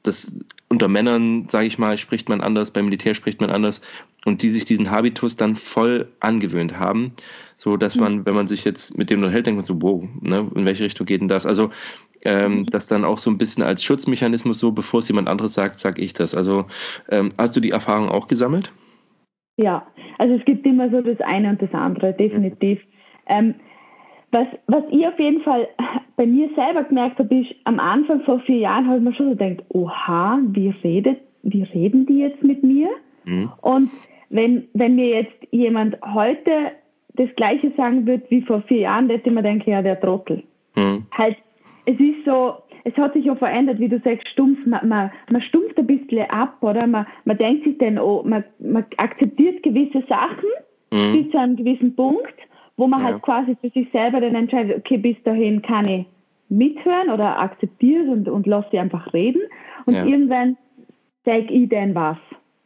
das unter Männern, sage ich mal, spricht man anders, beim Militär spricht man anders und die sich diesen Habitus dann voll angewöhnt haben, so dass man, wenn man sich jetzt mit dem unterhält, denkt man so, wow, ne, in welche Richtung geht denn das? Also Ähm, mhm. das dann auch so ein bisschen als Schutzmechanismus, so bevor es jemand anderes sagt, sage ich das. Also ähm, hast du die Erfahrung auch gesammelt?
Ja, also es gibt immer so das eine und das andere, definitiv. Ähm, was, was ich auf jeden Fall bei mir selber gemerkt habe, ist, am Anfang vor vier Jahren habe ich mir schon so gedacht, oha, wie, redet, wie reden die jetzt mit mir? Mhm. Und wenn, wenn mir jetzt jemand heute das Gleiche sagen würde wie vor vier Jahren, hätte ich mir denken, ja, der Trottel. Mhm. Halt, es ist so, es hat sich ja verändert, wie du sagst, stumpf, man, man, man stumpft ein bisschen ab, oder? Man, man denkt sich dann, oh, man, man akzeptiert gewisse Sachen mhm. bis zu einem gewissen Punkt, wo man ja. halt quasi für sich selber dann entscheidet, okay, bis dahin kann ich mithören oder akzeptiere und, und lasse sie einfach reden. Und ja. irgendwann sage ich dann was.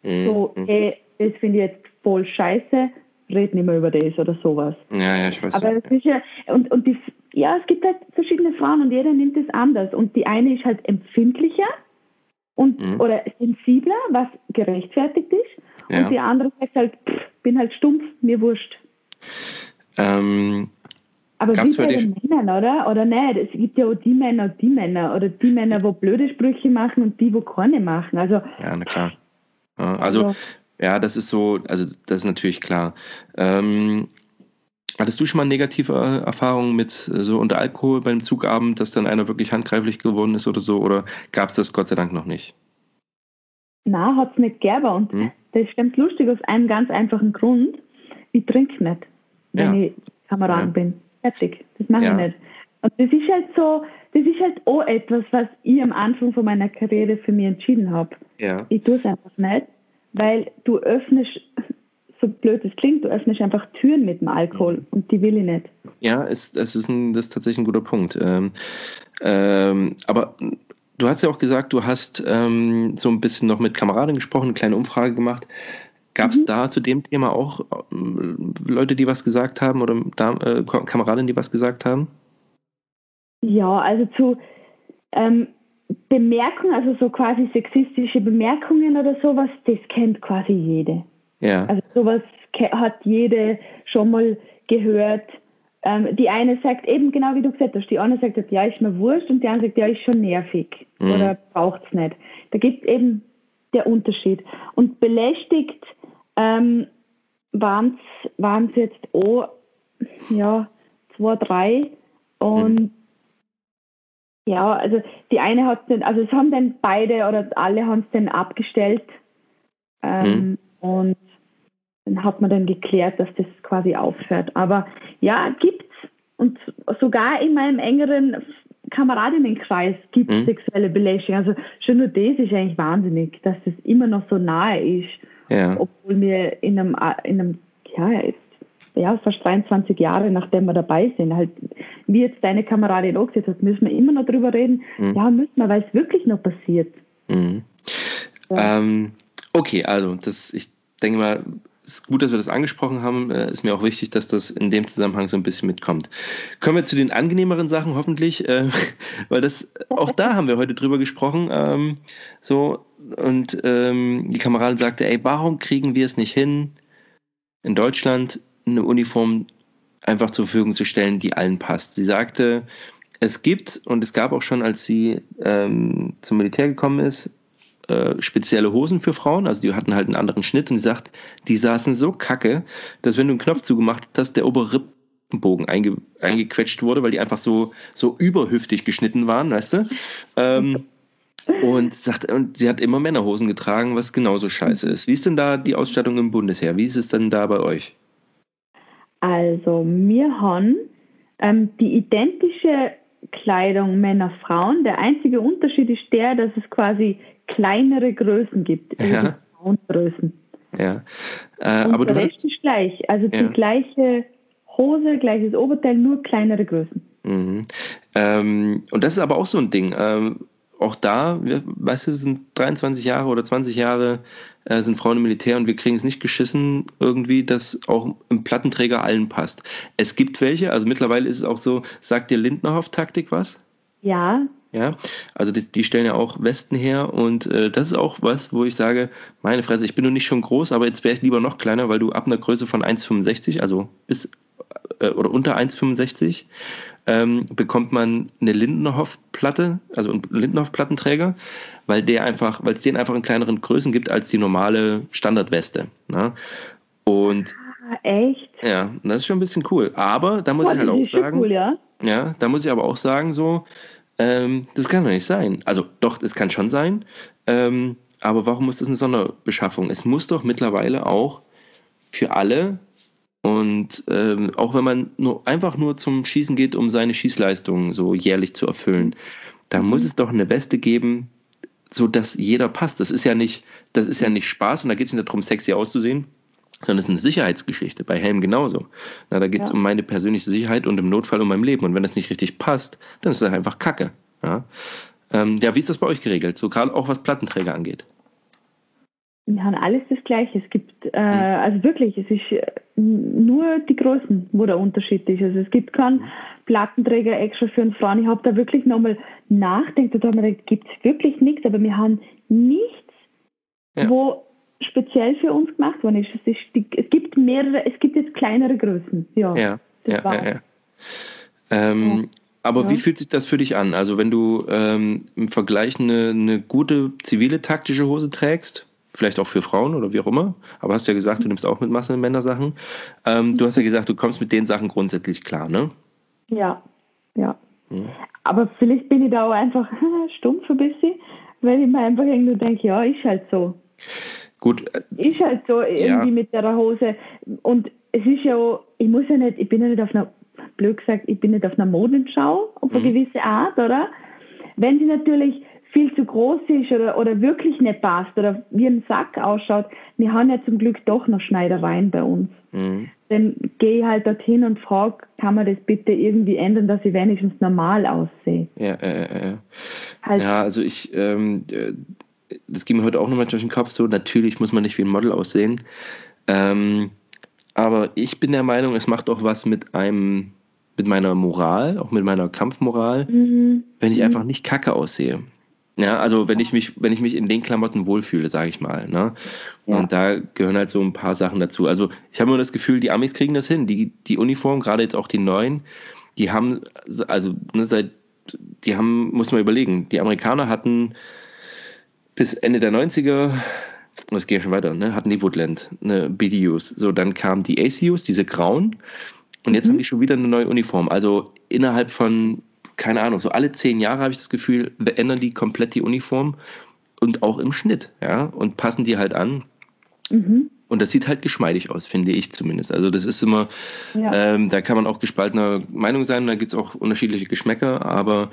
Mhm. So, hey, das finde ich jetzt voll scheiße, red nicht mehr über das oder sowas.
Ja, ja, ich weiß.
Aber es ist ja, und, und die, ja, es gibt halt verschiedene Frauen und jeder nimmt es anders. Und die eine ist halt empfindlicher und, mhm. oder sensibler, was gerechtfertigt ist. Ja. Und die andere sagt halt, pff, bin halt stumpf, mir wurscht.
Ähm,
aber wie bei den Männern, oder? Oder nicht? Es gibt ja auch die Männer und die Männer. Oder die Männer, wo blöde Sprüche machen und die, wo keine machen. Also,
ja, na klar. Ja, also, also ja, das ist so, also das ist natürlich klar. Ähm, hattest du schon mal negative Erfahrungen mit so unter Alkohol beim Zugabend, dass dann einer wirklich handgreiflich geworden ist oder so? Oder gab es das Gott sei Dank noch nicht?
Na, hat es nicht gegeben. Und hm? das ganz lustig aus einem ganz einfachen Grund. Ich trinke nicht, wenn ja. ich Kameraden ja. bin. Fertig. Das mache ja. ich nicht. Und das ist halt so, das ist halt auch etwas, was ich am Anfang von meiner Karriere für mich entschieden habe.
Ja.
Ich tue es einfach nicht weil du öffnest, so blöd es klingt, du öffnest einfach Türen mit dem Alkohol mhm. und die will ich nicht.
Ja, es, es ist, ein, das ist tatsächlich ein guter Punkt. Ähm, ähm, aber du hast ja auch gesagt, du hast ähm, so ein bisschen noch mit Kameraden gesprochen, eine kleine Umfrage gemacht. Gab es mhm. da zu dem Thema auch ähm, Leute, die was gesagt haben oder da, äh, Kameradinnen, die was gesagt haben?
Ja, also zu, ähm, Bemerkungen, also so quasi sexistische Bemerkungen oder sowas, das kennt quasi jede.
Ja.
Also sowas hat jede schon mal gehört. Ähm, die eine sagt eben genau wie du gesagt hast, die eine sagt, ja, ist mir wurscht und die andere sagt, ja, ist schon nervig mhm. oder braucht es nicht. Da gibt es eben der Unterschied. Und belästigt ähm, waren es jetzt auch, ja, zwei, drei und mhm. Ja, also die eine hat den, also es haben dann beide oder alle haben es dann abgestellt ähm, mhm. und dann hat man dann geklärt, dass das quasi aufhört. Aber ja, gibt's und sogar in meinem engeren Kameradinnenkreis gibt es mhm. sexuelle Belästigung. Also schon nur das ist eigentlich wahnsinnig, dass das immer noch so nahe ist,
ja.
obwohl wir in einem, in einem ja, ja, fast 23 Jahre, nachdem wir dabei sind, halt, wie jetzt deine Kameradin auch gesagt hat, müssen wir immer noch drüber reden. Mhm. Ja, müssen wir, weil es wirklich noch passiert.
Mhm. Ja. Ähm, okay, also das, ich denke mal, es ist gut, dass wir das angesprochen haben. Äh, ist mir auch wichtig, dass das in dem Zusammenhang so ein bisschen mitkommt. Kommen wir zu den angenehmeren Sachen hoffentlich, äh, weil das auch da haben wir heute drüber gesprochen. Ähm, so und ähm, die Kameradin sagte, ey, warum kriegen wir es nicht hin, in Deutschland eine Uniform einfach zur Verfügung zu stellen, die allen passt. Sie sagte, es gibt und es gab auch schon, als sie ähm, zum Militär gekommen ist, äh, spezielle Hosen für Frauen, also die hatten halt einen anderen Schnitt und sie sagt, die saßen so kacke, dass wenn du einen Knopf zugemacht hast, der obere Rippenbogen einge eingequetscht wurde, weil die einfach so, so überhüftig geschnitten waren, weißt du? Ähm, und, sagt, und sie hat immer Männerhosen getragen, was genauso scheiße ist. Wie ist denn da die Ausstattung im Bundesheer? Wie ist es denn da bei euch?
Also wir haben ähm, die identische Kleidung Männer, Frauen. Der einzige Unterschied ist der, dass es quasi kleinere Größen gibt.
Ja.
Frauengrößen.
Ja.
Äh, aber der Rest ist gleich. Also ja. die gleiche Hose, gleiches Oberteil, nur kleinere Größen.
Mhm. Ähm, und das ist aber auch so ein Ding. Ähm, auch da, weißt du, sind 23 Jahre oder 20 Jahre äh, sind Frauen im Militär und wir kriegen es nicht geschissen, irgendwie, dass auch im Plattenträger allen passt. Es gibt welche, also mittlerweile ist es auch so, sagt dir Lindnerhoff-Taktik was?
Ja.
Ja, also die, die stellen ja auch Westen her und äh, das ist auch was, wo ich sage, meine Fresse, ich bin nur nicht schon groß, aber jetzt wäre ich lieber noch kleiner, weil du ab einer Größe von 1,65, also bis äh, oder unter 1,65 ähm, bekommt man eine Lindenhoff-Platte, also einen Lindenhoff-Plattenträger, weil der einfach, weil es den einfach in kleineren Größen gibt als die normale Standardweste. Ne? Und
ah, echt?
Ja, das ist schon ein bisschen cool. Aber da muss Boah, ich halt auch sagen, cool, ja? ja, da muss ich aber auch sagen, so, ähm, das kann doch nicht sein. Also doch, das kann schon sein. Ähm, aber warum muss das eine Sonderbeschaffung? Es muss doch mittlerweile auch für alle und ähm, auch wenn man nur einfach nur zum Schießen geht, um seine Schießleistung so da zu erfüllen, da mhm. muss es doch eine Weste geben, so dass jeder passt. Das ist ja nicht, das ist ja nicht Spaß und da geht es nicht darum, sexy auszusehen, sondern es ist eine Sicherheitsgeschichte. Bei Helm genauso. Na, da geht es ja. um meine persönliche Sicherheit und im Notfall um mein Leben. Und wenn das nicht richtig passt, dann ist das einfach Kacke. Ja, ähm, ja wie ist das bei euch geregelt? So gerade auch was Plattenträger angeht.
Wir haben alles das Gleiche. Es gibt, äh, mhm. also wirklich, es ist äh, nur die Größen, wo der Unterschied ist. Also es gibt keinen Plattenträger extra für einen Frauen. Ich habe da wirklich nochmal nachgedacht und habe mir gedacht, gibt es wirklich nichts, aber wir haben nichts, ja. wo speziell für uns gemacht worden ist. Es, ist die, es gibt mehrere, es gibt jetzt kleinere Größen. Ja,
ja, ja, ja, ja. Ähm, ja. Aber wie fühlt sich das für dich an? Also wenn du ähm, im Vergleich eine, eine gute zivile taktische Hose trägst, vielleicht auch für Frauen oder wie auch immer. Aber hast ja gesagt, du nimmst auch mit Masse Männersachen. Ähm, du hast ja gesagt, du kommst mit den Sachen grundsätzlich klar, ne?
Ja, ja. Hm. Aber vielleicht bin ich da auch einfach stumpf ein bisschen, weil ich mir einfach irgendwie denke, ja, ist halt so.
Gut.
Äh, ist halt so irgendwie ja. mit der Hose. Und es ist ja, ich muss ja nicht, ich bin ja nicht auf einer, blöd gesagt, ich bin nicht auf einer Modenschau auf eine mhm. gewisse Art, oder? Wenn sie natürlich viel zu groß ist oder, oder wirklich nicht passt oder wie ein Sack ausschaut, wir haben ja zum Glück doch noch Schneiderwein bei uns. Mhm. Dann gehe ich halt dorthin und frage, kann man das bitte irgendwie ändern, dass ich wenigstens normal aussehe.
Ja, äh, äh. Halt ja also ich, ähm, äh, das ging mir heute auch nochmal durch den Kopf so, natürlich muss man nicht wie ein Model aussehen. Ähm, aber ich bin der Meinung, es macht auch was mit einem, mit meiner Moral, auch mit meiner Kampfmoral, mhm. wenn ich mhm. einfach nicht kacke aussehe. Ja, also wenn ich mich, wenn ich mich in den Klamotten wohlfühle, sage ich mal. Ne? Ja. Und da gehören halt so ein paar Sachen dazu. Also ich habe immer das Gefühl, die Amis kriegen das hin. Die, die Uniform, gerade jetzt auch die neuen, die haben, also ne, seit, die haben, muss man überlegen, die Amerikaner hatten bis Ende der 90er, das geht schon weiter, ne, hatten die Woodland, ne, BDUs. So, dann kamen die ACUs, diese grauen, und jetzt mhm. haben die schon wieder eine neue Uniform. Also innerhalb von keine Ahnung, so alle zehn Jahre habe ich das Gefühl, ändern die komplett die Uniform und auch im Schnitt, ja, und passen die halt an. Mhm. Und das sieht halt geschmeidig aus, finde ich zumindest. Also das ist immer, ja. ähm, da kann man auch gespaltener Meinung sein, da gibt es auch unterschiedliche Geschmäcker, aber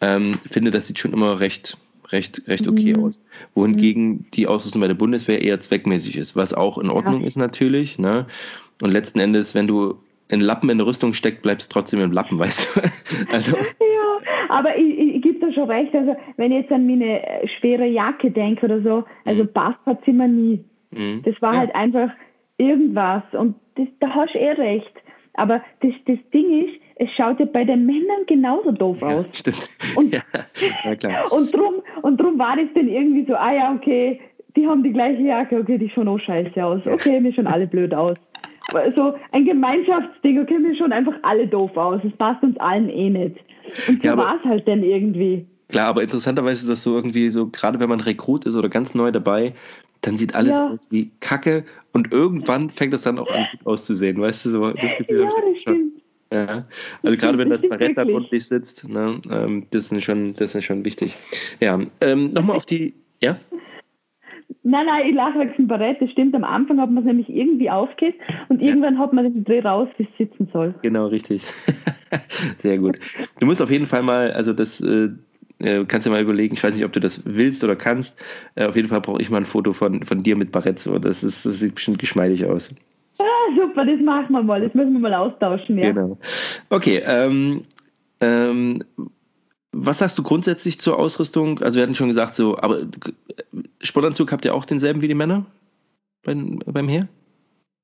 ähm, finde, das sieht schon immer recht, recht, recht okay mhm. aus. Wohingegen mhm. die Ausrüstung bei der Bundeswehr eher zweckmäßig ist, was auch in Ordnung ja. ist natürlich. Ne? Und letzten Endes, wenn du einen Lappen in der Rüstung steckt, bleibst trotzdem im Lappen, weißt du?
Also. Ja, aber ich, ich gebe da schon recht. Also, wenn ich jetzt an meine schwere Jacke denke oder so, also mhm. passt hat sie mir nie. Mhm. Das war ja. halt einfach irgendwas und das, da hast du eh recht. Aber das, das Ding ist, es schaut ja bei den Männern genauso doof ja, aus.
Stimmt.
Und, ja, klar. und, drum, und drum war das dann irgendwie so, ah ja, okay, die haben die gleiche Jacke, okay, die schauen auch scheiße aus. Okay, mir schon alle blöd aus so ein Gemeinschaftsding, okay, wir schauen einfach alle doof aus. Es passt uns allen eh nicht. Und so ja, war es halt dann irgendwie.
Klar, aber interessanterweise ist das so irgendwie so, gerade wenn man Rekrut ist oder ganz neu dabei, dann sieht alles ja. aus wie Kacke und irgendwann fängt das dann auch an gut auszusehen, weißt du, so das Gefühl ja, das stimmt. Ja, also gerade wenn das Barett da rundlich sitzt, ne, ähm, das, ist schon, das ist schon wichtig. Ja, ähm, nochmal auf die, ja?
Nein, nein, ich lache wegen Barett. Das stimmt, am Anfang hat man es nämlich irgendwie aufgeht und ja. irgendwann hat man den Dreh raus, wie es sitzen soll.
Genau, richtig. Sehr gut. Du musst auf jeden Fall mal, also das äh, äh, kannst du mal überlegen, ich weiß nicht, ob du das willst oder kannst. Äh, auf jeden Fall brauche ich mal ein Foto von, von dir mit Barett. So. Das, ist, das sieht bestimmt geschmeidig aus.
Ah, super, das machen wir mal. Das müssen wir mal austauschen. Ja. Genau.
Okay, ähm, ähm, was sagst du grundsätzlich zur Ausrüstung? Also wir hatten schon gesagt, so, aber Sportanzug habt ihr auch denselben wie die Männer beim, beim Heer?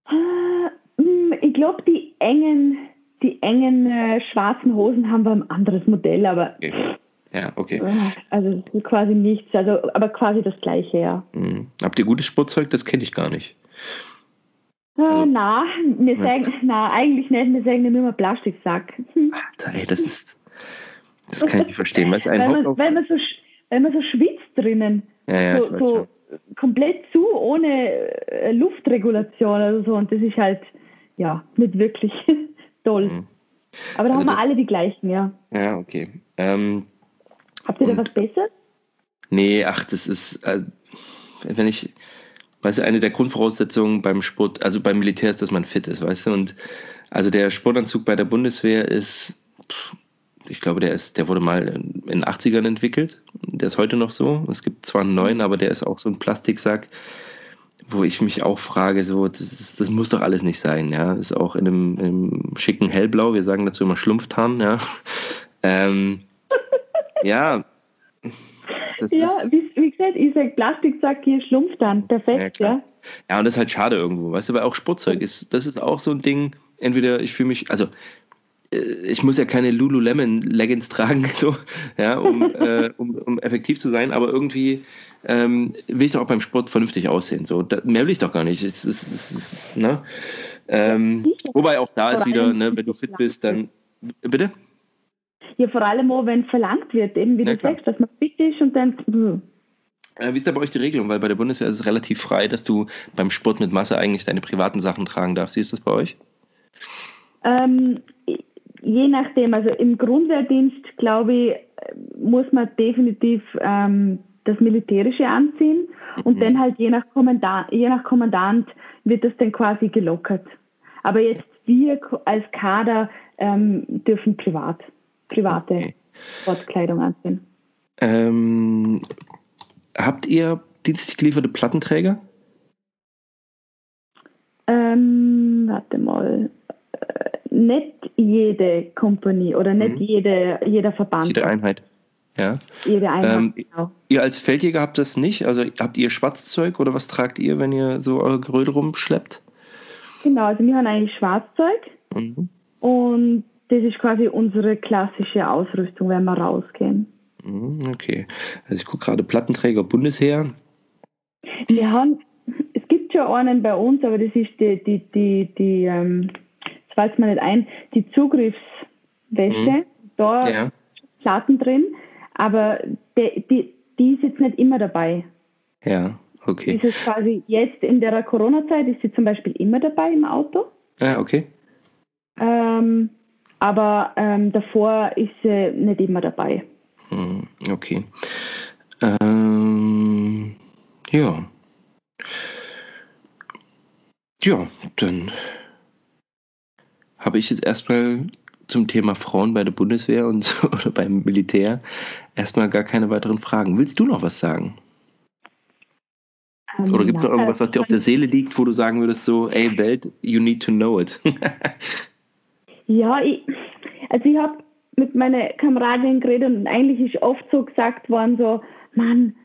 Äh, mm, ich glaube, die engen, die engen äh, schwarzen Hosen haben wir ein anderes Modell, aber
okay. Ja, okay.
Äh, also quasi nichts, also aber quasi das gleiche, ja.
Mhm. Habt ihr gutes Sportzeug? Das kenne ich gar nicht.
Also, na, wir sagen, na, eigentlich nicht, wir sagen immer Plastiksack.
Alter, ey, das ist, das kann ich nicht verstehen.
Weil, man, weil, man so, weil man so schwitzt drinnen.
Ja, ja,
so, so komplett zu, ohne äh, Luftregulation oder so. Und das ist halt, ja, nicht wirklich toll. Mhm. Aber da also haben wir alle die gleichen, ja.
Ja, okay. Ähm,
Habt ihr da was Besseres?
Nee, ach, das ist, also, wenn ich, weißt du, eine der Grundvoraussetzungen beim Sport, also beim Militär ist, dass man fit ist, weißt du, und also der Sportanzug bei der Bundeswehr ist, ich glaube, der ist, der wurde mal in den 80ern entwickelt, der ist heute noch so, es gibt zwar einen neuen, aber der ist auch so ein Plastiksack, wo ich mich auch frage, so, das, ist, das muss doch alles nicht sein, ja, ist auch in einem, in einem schicken Hellblau, wir sagen dazu immer Schlumpftarn, ja, ähm, ja,
ja, wie, wie, gesagt, ich sage Plastiksack hier schlumpft dann. Perfekt, ja, ja.
Ja, und das ist halt schade irgendwo, weißt du, weil auch Sportzeug ist, das ist auch so ein Ding, entweder ich fühle mich, also äh, ich muss ja keine Lululemon Leggings tragen, so, ja, um, äh, um, um, effektiv zu sein, aber irgendwie ähm, will ich doch auch beim Sport vernünftig aussehen. So, da, mehr will ich doch gar nicht. Es, es, es, ne? ähm, wobei auch da ist wieder, ne, wenn du fit bist, dann bitte?
Ja, vor allem auch, wenn verlangt wird, eben wie ja, du sagst, dass man fit ist und dann.
Äh, wie ist da bei euch die Regelung? Weil bei der Bundeswehr ist es relativ frei, dass du beim Sport mit Masse eigentlich deine privaten Sachen tragen darfst. Wie ist das bei euch?
Ähm, je nachdem, also im Grundwehrdienst, glaube ich, muss man definitiv ähm, das Militärische anziehen und mhm. dann halt je nach, Kommandant, je nach Kommandant wird das dann quasi gelockert. Aber jetzt wir als Kader ähm, dürfen privat private okay. Sportkleidung anziehen.
Ähm, habt ihr dienstlich gelieferte Plattenträger?
Ähm, warte mal. Äh, nicht jede Kompanie oder nicht mhm. jede, jeder Verband.
Jede Einheit. Ja.
Jede Einheit, ähm, genau.
Ihr als Feldjäger habt das nicht? Also habt ihr Schwarzzeug oder was tragt ihr, wenn ihr so eure Geröde rumschleppt?
Genau, also wir haben eigentlich Schwarzzeug mhm. und das ist quasi unsere klassische Ausrüstung, wenn wir rausgehen.
Mhm, okay. Also ich gucke gerade Plattenträger Bundesheer.
Wir haben, es gibt schon einen bei uns, aber das ist die, die, die, die ähm, das weiß man nicht ein, die Zugriffswäsche. Mhm. Da ja. Platten drin, aber die, die, die ist jetzt nicht immer dabei.
Ja, okay.
Ist es quasi jetzt in der Corona-Zeit, ist sie zum Beispiel immer dabei im Auto.
Ja, okay.
Ähm, aber ähm, davor ist sie nicht immer dabei.
Hm, okay. Ähm, ja. Ja, dann habe ich jetzt erstmal zum Thema Frauen bei der Bundeswehr und so, oder beim Militär erstmal gar keine weiteren Fragen. Willst du noch was sagen? Ähm, oder gibt es noch irgendwas, was dir auf der Seele liegt, wo du sagen würdest, so, ey Welt, you need to know it?
Ja, ich, also ich habe mit meinen Kameradinnen geredet und eigentlich ist oft so gesagt worden, so, Mann,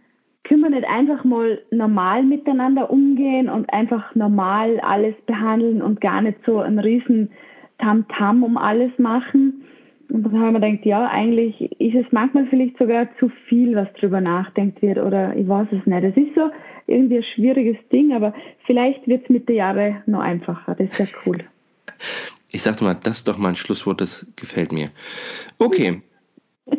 können wir nicht einfach mal normal miteinander umgehen und einfach normal alles behandeln und gar nicht so einen riesen Tamtam -Tam um alles machen? Und dann haben wir gedacht, ja, eigentlich ist es manchmal vielleicht sogar zu viel, was drüber nachdenkt wird oder ich weiß es nicht. Es ist so irgendwie ein schwieriges Ding, aber vielleicht wird es mit den Jahren noch einfacher. Das ist ja cool.
Ich sagte mal, das ist doch mal ein Schlusswort, das gefällt mir. Okay.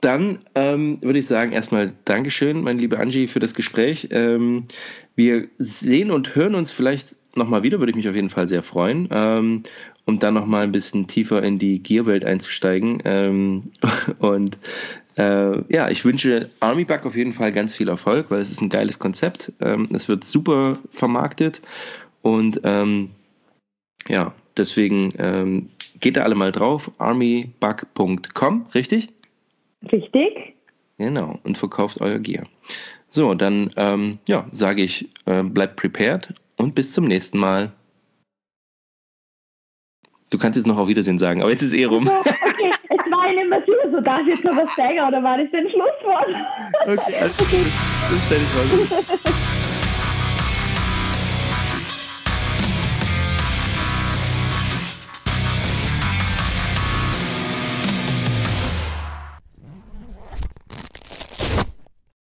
Dann ähm, würde ich sagen, erstmal Dankeschön, meine liebe Angie, für das Gespräch. Ähm, wir sehen und hören uns vielleicht nochmal wieder, würde ich mich auf jeden Fall sehr freuen, ähm, um dann nochmal ein bisschen tiefer in die Gearwelt einzusteigen. Ähm, und äh, ja, ich wünsche Army Bug auf jeden Fall ganz viel Erfolg, weil es ist ein geiles Konzept. Ähm, es wird super vermarktet und ähm, ja, Deswegen ähm, geht da alle mal drauf, armybug.com, richtig?
Richtig.
Genau, und verkauft euer Gear. So, dann ähm, ja, sage ich, äh, bleibt prepared und bis zum nächsten Mal. Du kannst jetzt noch auf Wiedersehen sagen, aber jetzt ist eh rum.
Okay, es war nicht mehr so, darf ich jetzt noch was sagen oder war das dein Schlusswort?
Okay, also, okay. das stelle ich mal.